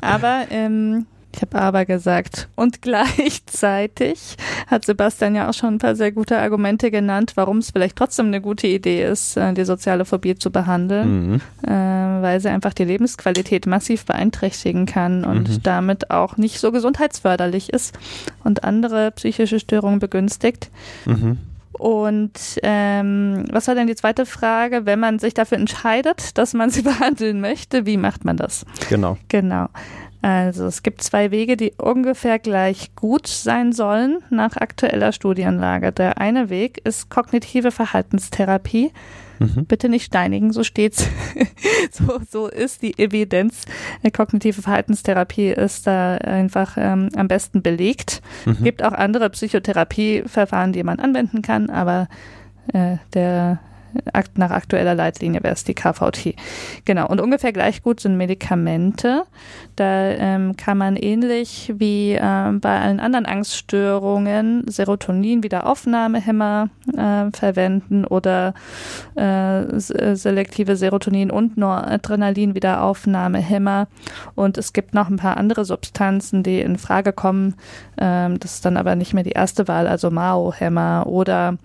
Aber ähm, ich habe aber gesagt. Und gleichzeitig hat Sebastian ja auch schon ein paar sehr gute Argumente genannt, warum es vielleicht trotzdem eine gute Idee ist, äh, die soziale Phobie zu behandeln, mhm. äh, weil sie einfach die Lebensqualität massiv beeinträchtigen kann und mhm. damit auch nicht so gesundheitsförderlich ist und andere psychische Störungen begünstigt. Mhm. Und ähm, was war denn die zweite Frage? Wenn man sich dafür entscheidet, dass man sie behandeln möchte, wie macht man das? Genau. Genau. Also es gibt zwei Wege, die ungefähr gleich gut sein sollen nach aktueller Studienlage. Der eine Weg ist kognitive Verhaltenstherapie. Mhm. Bitte nicht steinigen, so steht's. so, so ist die Evidenz. Kognitive Verhaltenstherapie ist da einfach ähm, am besten belegt. Mhm. Gibt auch andere Psychotherapieverfahren, die man anwenden kann, aber äh, der nach aktueller Leitlinie wäre es die KVT. Genau. Und ungefähr gleich gut sind Medikamente. Da ähm, kann man ähnlich wie äh, bei allen anderen Angststörungen Serotonin-Wiederaufnahmehämmer äh, verwenden oder äh, selektive Serotonin- und Noradrenalin-Wiederaufnahmehämmer. Und es gibt noch ein paar andere Substanzen, die in Frage kommen. Ähm, das ist dann aber nicht mehr die erste Wahl, also Mao-Hämmer oder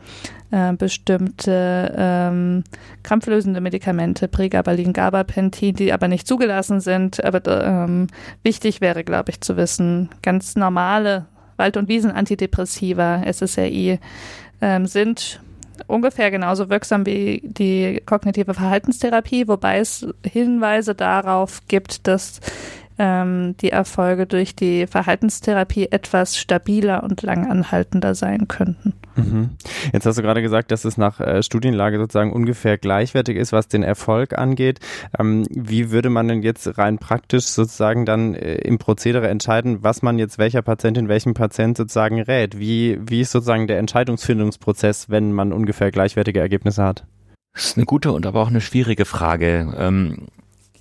äh, bestimmte ähm, krampflösende Medikamente, Pregabalin, Gabapentin, die aber nicht zugelassen sind. Aber ähm, wichtig wäre, glaube ich, zu wissen, ganz normale Wald- und Wiesen-Antidepressiva, SSRI, ähm, sind ungefähr genauso wirksam wie die kognitive Verhaltenstherapie, wobei es Hinweise darauf gibt, dass ähm, die Erfolge durch die Verhaltenstherapie etwas stabiler und langanhaltender sein könnten. Mhm. Jetzt hast du gerade gesagt, dass es nach äh, Studienlage sozusagen ungefähr gleichwertig ist, was den Erfolg angeht. Ähm, wie würde man denn jetzt rein praktisch sozusagen dann äh, im Prozedere entscheiden, was man jetzt welcher Patientin, welchem Patient sozusagen rät? Wie, wie ist sozusagen der Entscheidungsfindungsprozess, wenn man ungefähr gleichwertige Ergebnisse hat? Das ist eine gute und aber auch eine schwierige Frage. Ähm,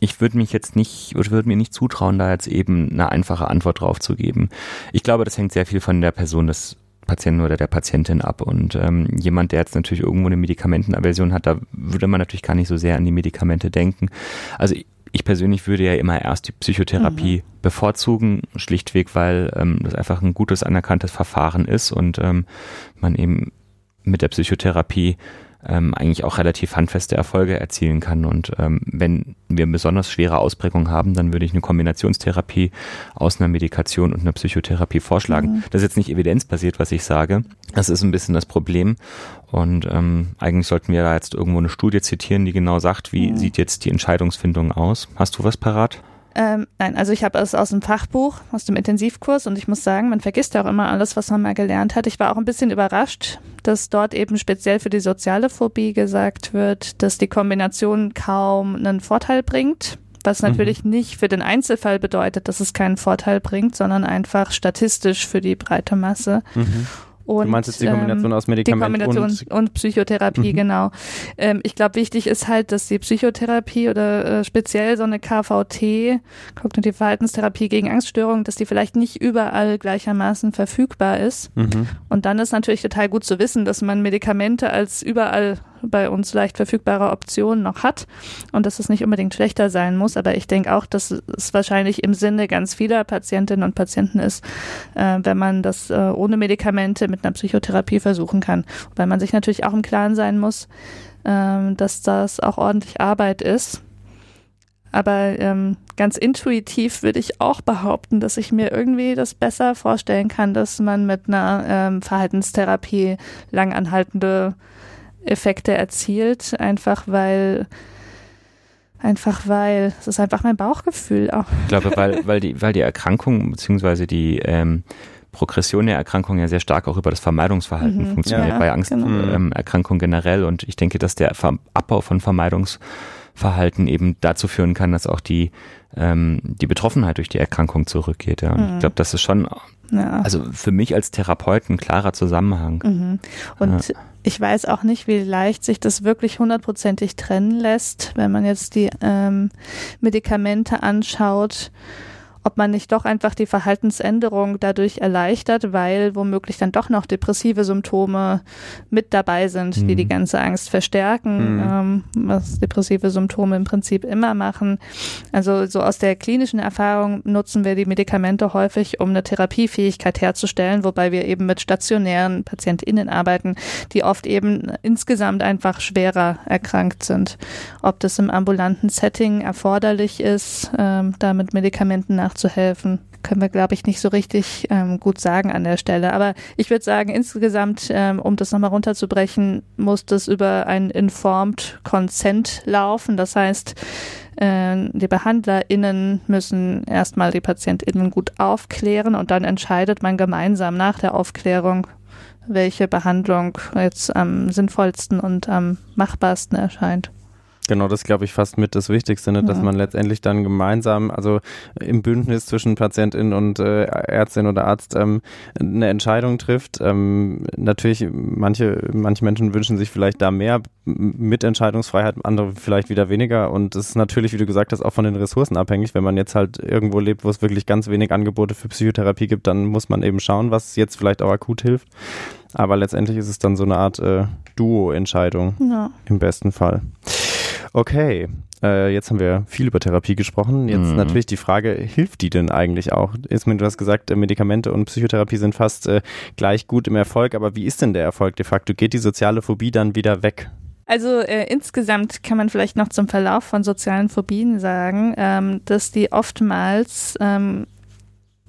ich würde mich jetzt nicht, würde mir nicht zutrauen, da jetzt eben eine einfache Antwort drauf zu geben. Ich glaube, das hängt sehr viel von der Person des Patienten oder der Patientin ab. Und ähm, jemand, der jetzt natürlich irgendwo eine Medikamentenaversion hat, da würde man natürlich gar nicht so sehr an die Medikamente denken. Also ich persönlich würde ja immer erst die Psychotherapie mhm. bevorzugen, schlichtweg, weil ähm, das einfach ein gutes anerkanntes Verfahren ist und ähm, man eben mit der Psychotherapie ähm, eigentlich auch relativ handfeste Erfolge erzielen kann. Und ähm, wenn wir besonders schwere Ausprägung haben, dann würde ich eine Kombinationstherapie aus einer Medikation und einer Psychotherapie vorschlagen. Mhm. Das ist jetzt nicht evidenzbasiert, was ich sage. Das ist ein bisschen das Problem. Und ähm, eigentlich sollten wir da jetzt irgendwo eine Studie zitieren, die genau sagt, wie mhm. sieht jetzt die Entscheidungsfindung aus. Hast du was parat? Ähm, nein, also ich habe es aus dem Fachbuch, aus dem Intensivkurs und ich muss sagen, man vergisst ja auch immer alles, was man mal gelernt hat. Ich war auch ein bisschen überrascht, dass dort eben speziell für die soziale Phobie gesagt wird, dass die Kombination kaum einen Vorteil bringt. Was mhm. natürlich mhm. nicht für den Einzelfall bedeutet, dass es keinen Vorteil bringt, sondern einfach statistisch für die breite Masse. Mhm. Und, du meinst jetzt die Kombination ähm, aus Medikament die Kombination und, und Psychotherapie, mhm. genau. Ähm, ich glaube, wichtig ist halt, dass die Psychotherapie oder äh, speziell so eine KVT, kognitive Verhaltenstherapie gegen Angststörungen, dass die vielleicht nicht überall gleichermaßen verfügbar ist. Mhm. Und dann ist natürlich total gut zu wissen, dass man Medikamente als überall bei uns leicht verfügbare Optionen noch hat und dass es nicht unbedingt schlechter sein muss. Aber ich denke auch, dass es wahrscheinlich im Sinne ganz vieler Patientinnen und Patienten ist, äh, wenn man das äh, ohne Medikamente mit einer Psychotherapie versuchen kann. Weil man sich natürlich auch im Klaren sein muss, äh, dass das auch ordentlich Arbeit ist. Aber ähm, ganz intuitiv würde ich auch behaupten, dass ich mir irgendwie das besser vorstellen kann, dass man mit einer ähm, Verhaltenstherapie langanhaltende Effekte erzielt, einfach weil einfach weil es ist einfach mein Bauchgefühl auch. Ich glaube, weil, weil die, weil die Erkrankung beziehungsweise die ähm, Progression der Erkrankung ja sehr stark auch über das Vermeidungsverhalten mhm, funktioniert, ja, bei Angsterkrankungen genau. ähm, generell. Und ich denke, dass der Abbau von Vermeidungs Verhalten eben dazu führen kann, dass auch die, ähm, die Betroffenheit durch die Erkrankung zurückgeht. Ja. Mhm. Ich glaube, das ist schon, ja. also für mich als Therapeut ein klarer Zusammenhang. Mhm. Und ja. ich weiß auch nicht, wie leicht sich das wirklich hundertprozentig trennen lässt, wenn man jetzt die ähm, Medikamente anschaut ob man nicht doch einfach die Verhaltensänderung dadurch erleichtert, weil womöglich dann doch noch depressive Symptome mit dabei sind, mhm. die die mhm. ganze Angst verstärken, mhm. ähm, was depressive Symptome im Prinzip immer machen. Also so aus der klinischen Erfahrung nutzen wir die Medikamente häufig, um eine Therapiefähigkeit herzustellen, wobei wir eben mit stationären PatientInnen arbeiten, die oft eben insgesamt einfach schwerer erkrankt sind. Ob das im ambulanten Setting erforderlich ist, ähm, da mit Medikamenten nach nachzuhelfen. Können wir, glaube ich, nicht so richtig ähm, gut sagen an der Stelle. Aber ich würde sagen, insgesamt, ähm, um das nochmal runterzubrechen, muss das über ein Informed Consent laufen. Das heißt, äh, die BehandlerInnen müssen erstmal die PatientInnen gut aufklären und dann entscheidet man gemeinsam nach der Aufklärung, welche Behandlung jetzt am sinnvollsten und am machbarsten erscheint. Genau, das glaube ich fast mit das Wichtigste, ne? dass man letztendlich dann gemeinsam, also im Bündnis zwischen Patientin und äh, Ärztin oder Arzt ähm, eine Entscheidung trifft. Ähm, natürlich, manche, manche Menschen wünschen sich vielleicht da mehr Mitentscheidungsfreiheit, andere vielleicht wieder weniger. Und es ist natürlich, wie du gesagt hast, auch von den Ressourcen abhängig. Wenn man jetzt halt irgendwo lebt, wo es wirklich ganz wenig Angebote für Psychotherapie gibt, dann muss man eben schauen, was jetzt vielleicht auch akut hilft. Aber letztendlich ist es dann so eine Art äh, Duo-Entscheidung ja. im besten Fall. Okay, äh, jetzt haben wir viel über Therapie gesprochen. Jetzt mhm. natürlich die Frage, hilft die denn eigentlich auch? Ismin, du hast gesagt, äh, Medikamente und Psychotherapie sind fast äh, gleich gut im Erfolg, aber wie ist denn der Erfolg de facto? Geht die soziale Phobie dann wieder weg? Also äh, insgesamt kann man vielleicht noch zum Verlauf von sozialen Phobien sagen, ähm, dass die oftmals ähm,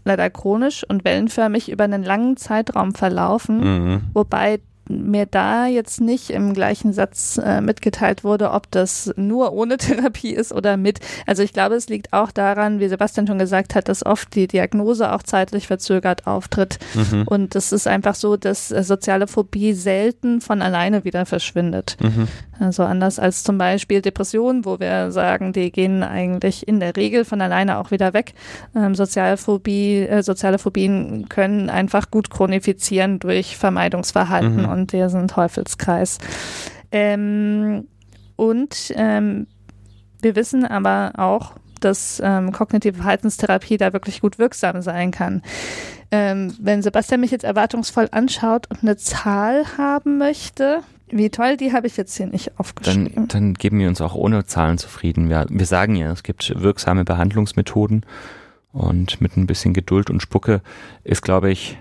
leider chronisch und wellenförmig über einen langen Zeitraum verlaufen, mhm. wobei mir da jetzt nicht im gleichen Satz äh, mitgeteilt wurde, ob das nur ohne Therapie ist oder mit. Also ich glaube, es liegt auch daran, wie Sebastian schon gesagt hat, dass oft die Diagnose auch zeitlich verzögert auftritt. Mhm. Und es ist einfach so, dass äh, soziale Phobie selten von alleine wieder verschwindet. Mhm. Also anders als zum Beispiel Depressionen, wo wir sagen, die gehen eigentlich in der Regel von alleine auch wieder weg. Ähm, Sozialphobie, äh, soziale Phobien können einfach gut chronifizieren durch Vermeidungsverhalten mhm. Und der sind Teufelskreis. Ähm, und ähm, wir wissen aber auch, dass ähm, kognitive Verhaltenstherapie da wirklich gut wirksam sein kann. Ähm, wenn Sebastian mich jetzt erwartungsvoll anschaut und eine Zahl haben möchte, wie toll, die habe ich jetzt hier nicht aufgeschrieben. Dann, dann geben wir uns auch ohne Zahlen zufrieden. Wir, wir sagen ja, es gibt wirksame Behandlungsmethoden und mit ein bisschen Geduld und Spucke ist, glaube ich,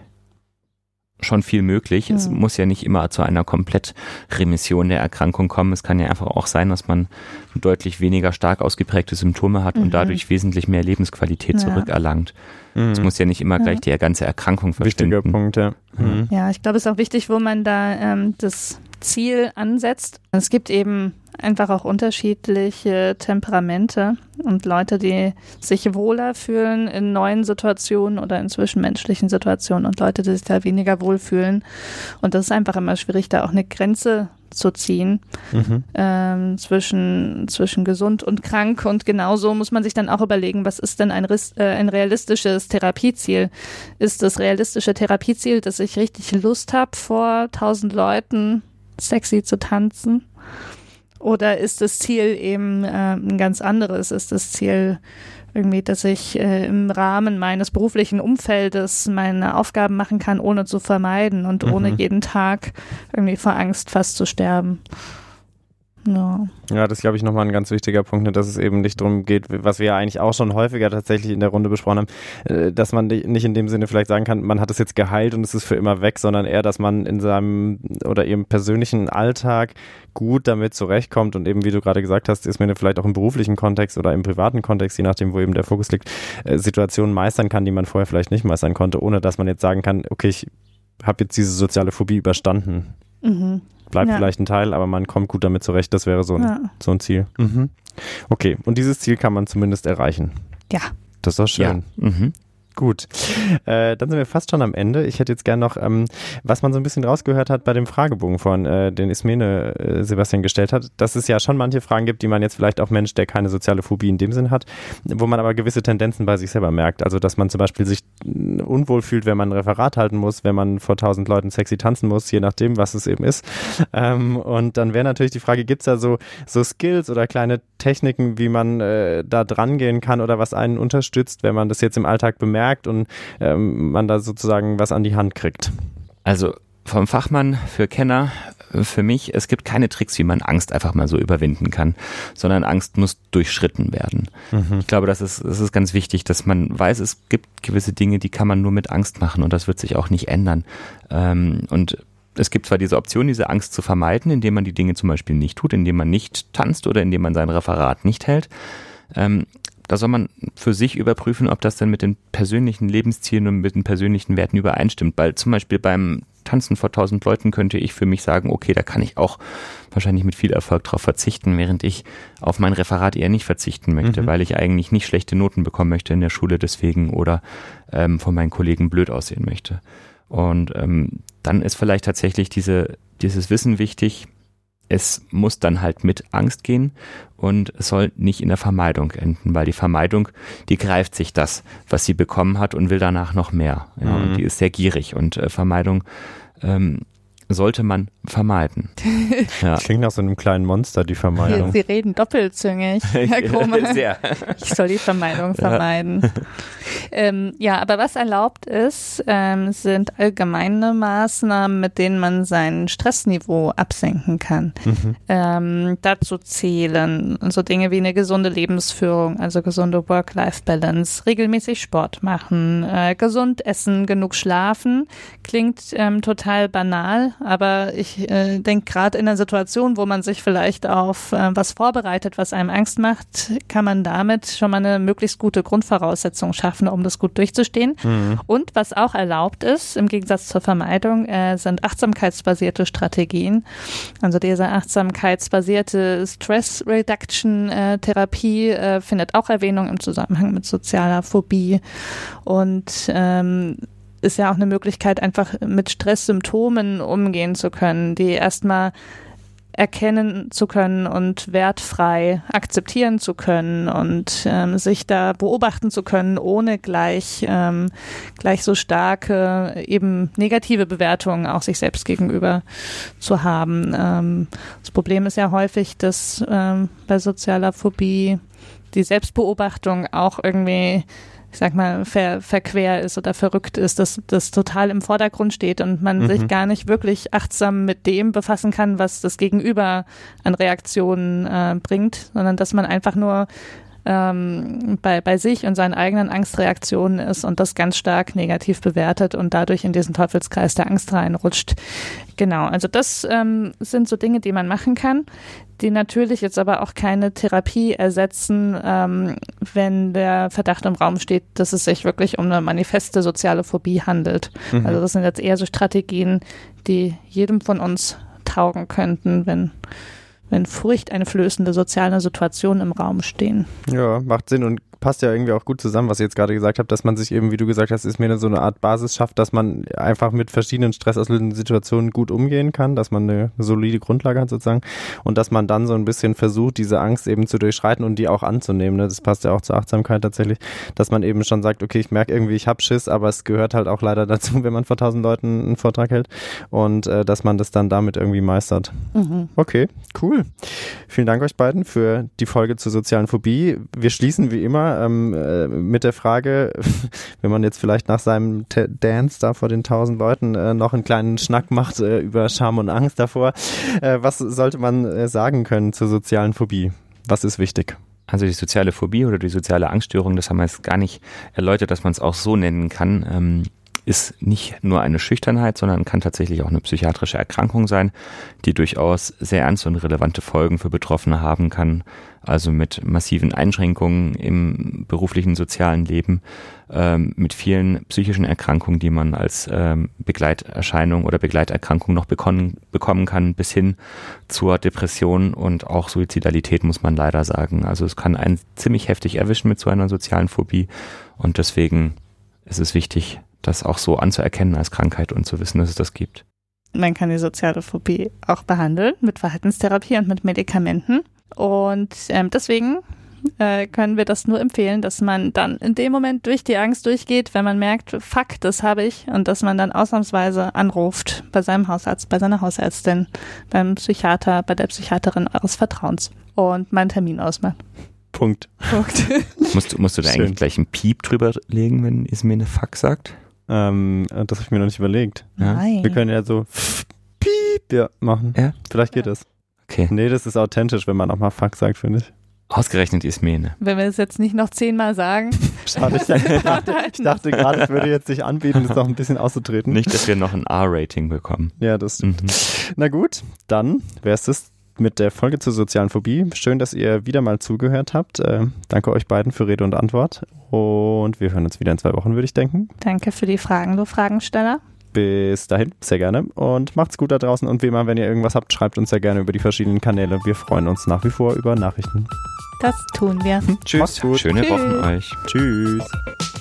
schon viel möglich. Mhm. Es muss ja nicht immer zu einer Komplettremission der Erkrankung kommen. Es kann ja einfach auch sein, dass man deutlich weniger stark ausgeprägte Symptome hat mhm. und dadurch wesentlich mehr Lebensqualität ja. zurückerlangt. Mhm. Es muss ja nicht immer gleich die ganze Erkrankung verschwinden. Wichtiger Punkt, ja. Mhm. Ja, ich glaube, es ist auch wichtig, wo man da ähm, das Ziel ansetzt. Es gibt eben einfach auch unterschiedliche Temperamente und Leute, die sich wohler fühlen in neuen Situationen oder in zwischenmenschlichen Situationen und Leute, die sich da weniger wohlfühlen. Und das ist einfach immer schwierig, da auch eine Grenze zu ziehen mhm. ähm, zwischen, zwischen gesund und krank. Und genauso muss man sich dann auch überlegen, was ist denn ein, äh, ein realistisches Therapieziel? Ist das realistische Therapieziel, dass ich richtig Lust habe, vor tausend Leuten sexy zu tanzen? Oder ist das Ziel eben äh, ein ganz anderes? Ist das Ziel irgendwie, dass ich äh, im Rahmen meines beruflichen Umfeldes meine Aufgaben machen kann, ohne zu vermeiden und mhm. ohne jeden Tag irgendwie vor Angst fast zu sterben? No. Ja, das glaube ich nochmal ein ganz wichtiger Punkt, ne, dass es eben nicht darum geht, was wir ja eigentlich auch schon häufiger tatsächlich in der Runde besprochen haben, äh, dass man nicht in dem Sinne vielleicht sagen kann, man hat es jetzt geheilt und es ist für immer weg, sondern eher, dass man in seinem oder ihrem persönlichen Alltag gut damit zurechtkommt und eben, wie du gerade gesagt hast, ist mir vielleicht auch im beruflichen Kontext oder im privaten Kontext, je nachdem, wo eben der Fokus liegt, äh, Situationen meistern kann, die man vorher vielleicht nicht meistern konnte, ohne dass man jetzt sagen kann, okay, ich habe jetzt diese soziale Phobie überstanden. Mhm bleibt ja. vielleicht ein Teil, aber man kommt gut damit zurecht. Das wäre so ein, ja. so ein Ziel. Mhm. Okay, und dieses Ziel kann man zumindest erreichen. Ja. Das ist doch schön. Ja. Mhm. Gut, äh, dann sind wir fast schon am Ende. Ich hätte jetzt gern noch, ähm, was man so ein bisschen rausgehört hat bei dem Fragebogen von, äh, den Ismene äh, Sebastian gestellt hat, dass es ja schon manche Fragen gibt, die man jetzt vielleicht auch Mensch, der keine soziale Phobie in dem Sinn hat, wo man aber gewisse Tendenzen bei sich selber merkt. Also, dass man zum Beispiel sich unwohl fühlt, wenn man ein Referat halten muss, wenn man vor tausend Leuten sexy tanzen muss, je nachdem, was es eben ist. Ähm, und dann wäre natürlich die Frage, gibt es da so, so Skills oder kleine Techniken, wie man äh, da dran gehen kann oder was einen unterstützt, wenn man das jetzt im Alltag bemerkt? Merkt und ähm, man da sozusagen was an die Hand kriegt? Also vom Fachmann für Kenner für mich, es gibt keine Tricks, wie man Angst einfach mal so überwinden kann, sondern Angst muss durchschritten werden. Mhm. Ich glaube, das ist, das ist ganz wichtig, dass man weiß, es gibt gewisse Dinge, die kann man nur mit Angst machen und das wird sich auch nicht ändern. Ähm, und es gibt zwar diese Option, diese Angst zu vermeiden, indem man die Dinge zum Beispiel nicht tut, indem man nicht tanzt oder indem man sein Referat nicht hält. Ähm, da soll man für sich überprüfen, ob das dann mit den persönlichen Lebenszielen und mit den persönlichen Werten übereinstimmt. Weil zum Beispiel beim Tanzen vor tausend Leuten könnte ich für mich sagen, okay, da kann ich auch wahrscheinlich mit viel Erfolg drauf verzichten, während ich auf mein Referat eher nicht verzichten möchte, mhm. weil ich eigentlich nicht schlechte Noten bekommen möchte in der Schule deswegen oder ähm, von meinen Kollegen blöd aussehen möchte. Und ähm, dann ist vielleicht tatsächlich diese, dieses Wissen wichtig, es muss dann halt mit Angst gehen und es soll nicht in der Vermeidung enden, weil die Vermeidung, die greift sich das, was sie bekommen hat und will danach noch mehr. Ja, mhm. Und die ist sehr gierig und äh, Vermeidung ähm, sollte man vermeiden. Ja. Klingt nach so einem kleinen Monster, die Vermeidung. Sie reden doppelzüngig, Herr Krummer. Sehr. Ich soll die Vermeidung vermeiden. Ja, ähm, ja aber was erlaubt ist, ähm, sind allgemeine Maßnahmen, mit denen man sein Stressniveau absenken kann. Mhm. Ähm, dazu zählen so Dinge wie eine gesunde Lebensführung, also gesunde Work-Life-Balance, regelmäßig Sport machen, äh, gesund essen, genug schlafen. Klingt ähm, total banal, aber ich äh, denke gerade in einer Situation, wo man sich vielleicht auf äh, was vorbereitet, was einem Angst macht, kann man damit schon mal eine möglichst gute Grundvoraussetzung schaffen, um das gut durchzustehen. Mhm. Und was auch erlaubt ist, im Gegensatz zur Vermeidung, äh, sind achtsamkeitsbasierte Strategien. Also diese achtsamkeitsbasierte Stress Reduction äh, Therapie äh, findet auch Erwähnung im Zusammenhang mit sozialer Phobie und ähm, ist ja auch eine Möglichkeit, einfach mit Stresssymptomen umgehen zu können, die erstmal erkennen zu können und wertfrei akzeptieren zu können und ähm, sich da beobachten zu können, ohne gleich, ähm, gleich so starke eben negative Bewertungen auch sich selbst gegenüber zu haben. Ähm, das Problem ist ja häufig, dass ähm, bei sozialer Phobie die Selbstbeobachtung auch irgendwie ich sag mal, ver, verquer ist oder verrückt ist, dass das total im Vordergrund steht und man mhm. sich gar nicht wirklich achtsam mit dem befassen kann, was das Gegenüber an Reaktionen äh, bringt, sondern dass man einfach nur ähm, bei, bei sich und seinen eigenen Angstreaktionen ist und das ganz stark negativ bewertet und dadurch in diesen Teufelskreis der Angst reinrutscht. Genau, also das ähm, sind so Dinge, die man machen kann, die natürlich jetzt aber auch keine Therapie ersetzen, ähm, wenn der Verdacht im Raum steht, dass es sich wirklich um eine manifeste soziale Phobie handelt. Mhm. Also das sind jetzt eher so Strategien, die jedem von uns taugen könnten, wenn wenn furchteinflößende soziale Situationen im Raum stehen. Ja, macht Sinn und passt ja irgendwie auch gut zusammen, was ihr jetzt gerade gesagt habt, dass man sich eben, wie du gesagt hast, ist mir so eine Art Basis schafft, dass man einfach mit verschiedenen stressauslösenden Situationen gut umgehen kann, dass man eine solide Grundlage hat sozusagen und dass man dann so ein bisschen versucht, diese Angst eben zu durchschreiten und die auch anzunehmen. Ne? Das passt ja auch zur Achtsamkeit tatsächlich, dass man eben schon sagt, okay, ich merke irgendwie, ich habe Schiss, aber es gehört halt auch leider dazu, wenn man vor tausend Leuten einen Vortrag hält und äh, dass man das dann damit irgendwie meistert. Mhm. Okay, cool. Vielen Dank euch beiden für die Folge zur sozialen Phobie. Wir schließen wie immer ähm, äh, mit der Frage, wenn man jetzt vielleicht nach seinem T Dance da vor den tausend Leuten äh, noch einen kleinen Schnack macht äh, über Scham und Angst davor, äh, was sollte man äh, sagen können zur sozialen Phobie? Was ist wichtig? Also die soziale Phobie oder die soziale Angststörung, das haben wir jetzt gar nicht erläutert, dass man es auch so nennen kann. Ähm, ist nicht nur eine Schüchternheit, sondern kann tatsächlich auch eine psychiatrische Erkrankung sein, die durchaus sehr ernste und relevante Folgen für Betroffene haben kann. Also mit massiven Einschränkungen im beruflichen, sozialen Leben, ähm, mit vielen psychischen Erkrankungen, die man als ähm, Begleiterscheinung oder Begleiterkrankung noch bekommen, bekommen kann, bis hin zur Depression und auch Suizidalität, muss man leider sagen. Also es kann einen ziemlich heftig erwischen mit so einer sozialen Phobie und deswegen es ist wichtig, das auch so anzuerkennen als Krankheit und zu wissen, dass es das gibt. Man kann die soziale Phobie auch behandeln mit Verhaltenstherapie und mit Medikamenten. Und ähm, deswegen äh, können wir das nur empfehlen, dass man dann in dem Moment durch die Angst durchgeht, wenn man merkt, fuck, das habe ich, und dass man dann ausnahmsweise anruft bei seinem Hausarzt, bei seiner Hausärztin, beim Psychiater, bei der Psychiaterin eures Vertrauens und meinen Termin ausmacht. Punkt. Punkt. musst, musst du da Schön. eigentlich gleich einen Piep drüber legen, wenn Ismir eine Fuck sagt? Ähm, das habe ich mir noch nicht überlegt. Ja. Nein. Wir können ja so Piep ja, machen. Ja. Vielleicht geht Ja. das. Okay. Nee, das ist authentisch, wenn man auch mal Fuck sagt, finde ich. Ausgerechnet Ismene. Wenn wir es jetzt nicht noch zehnmal sagen. Schade, ich dachte, ich dachte gerade, es würde jetzt sich anbieten, das noch ein bisschen auszutreten. Nicht, dass wir noch ein R-Rating bekommen. Ja, das stimmt. Mhm. Na gut, dann wäre es das mit der Folge zur sozialen Phobie. Schön, dass ihr wieder mal zugehört habt. Äh, danke euch beiden für Rede und Antwort. Und wir hören uns wieder in zwei Wochen, würde ich denken. Danke für die Fragen, du Fragensteller. Bis dahin, sehr gerne. Und macht's gut da draußen. Und wie immer, wenn ihr irgendwas habt, schreibt uns sehr gerne über die verschiedenen Kanäle. Wir freuen uns nach wie vor über Nachrichten. Das tun wir. Macht's gut. Schöne Tschüss. Wochen euch. Tschüss.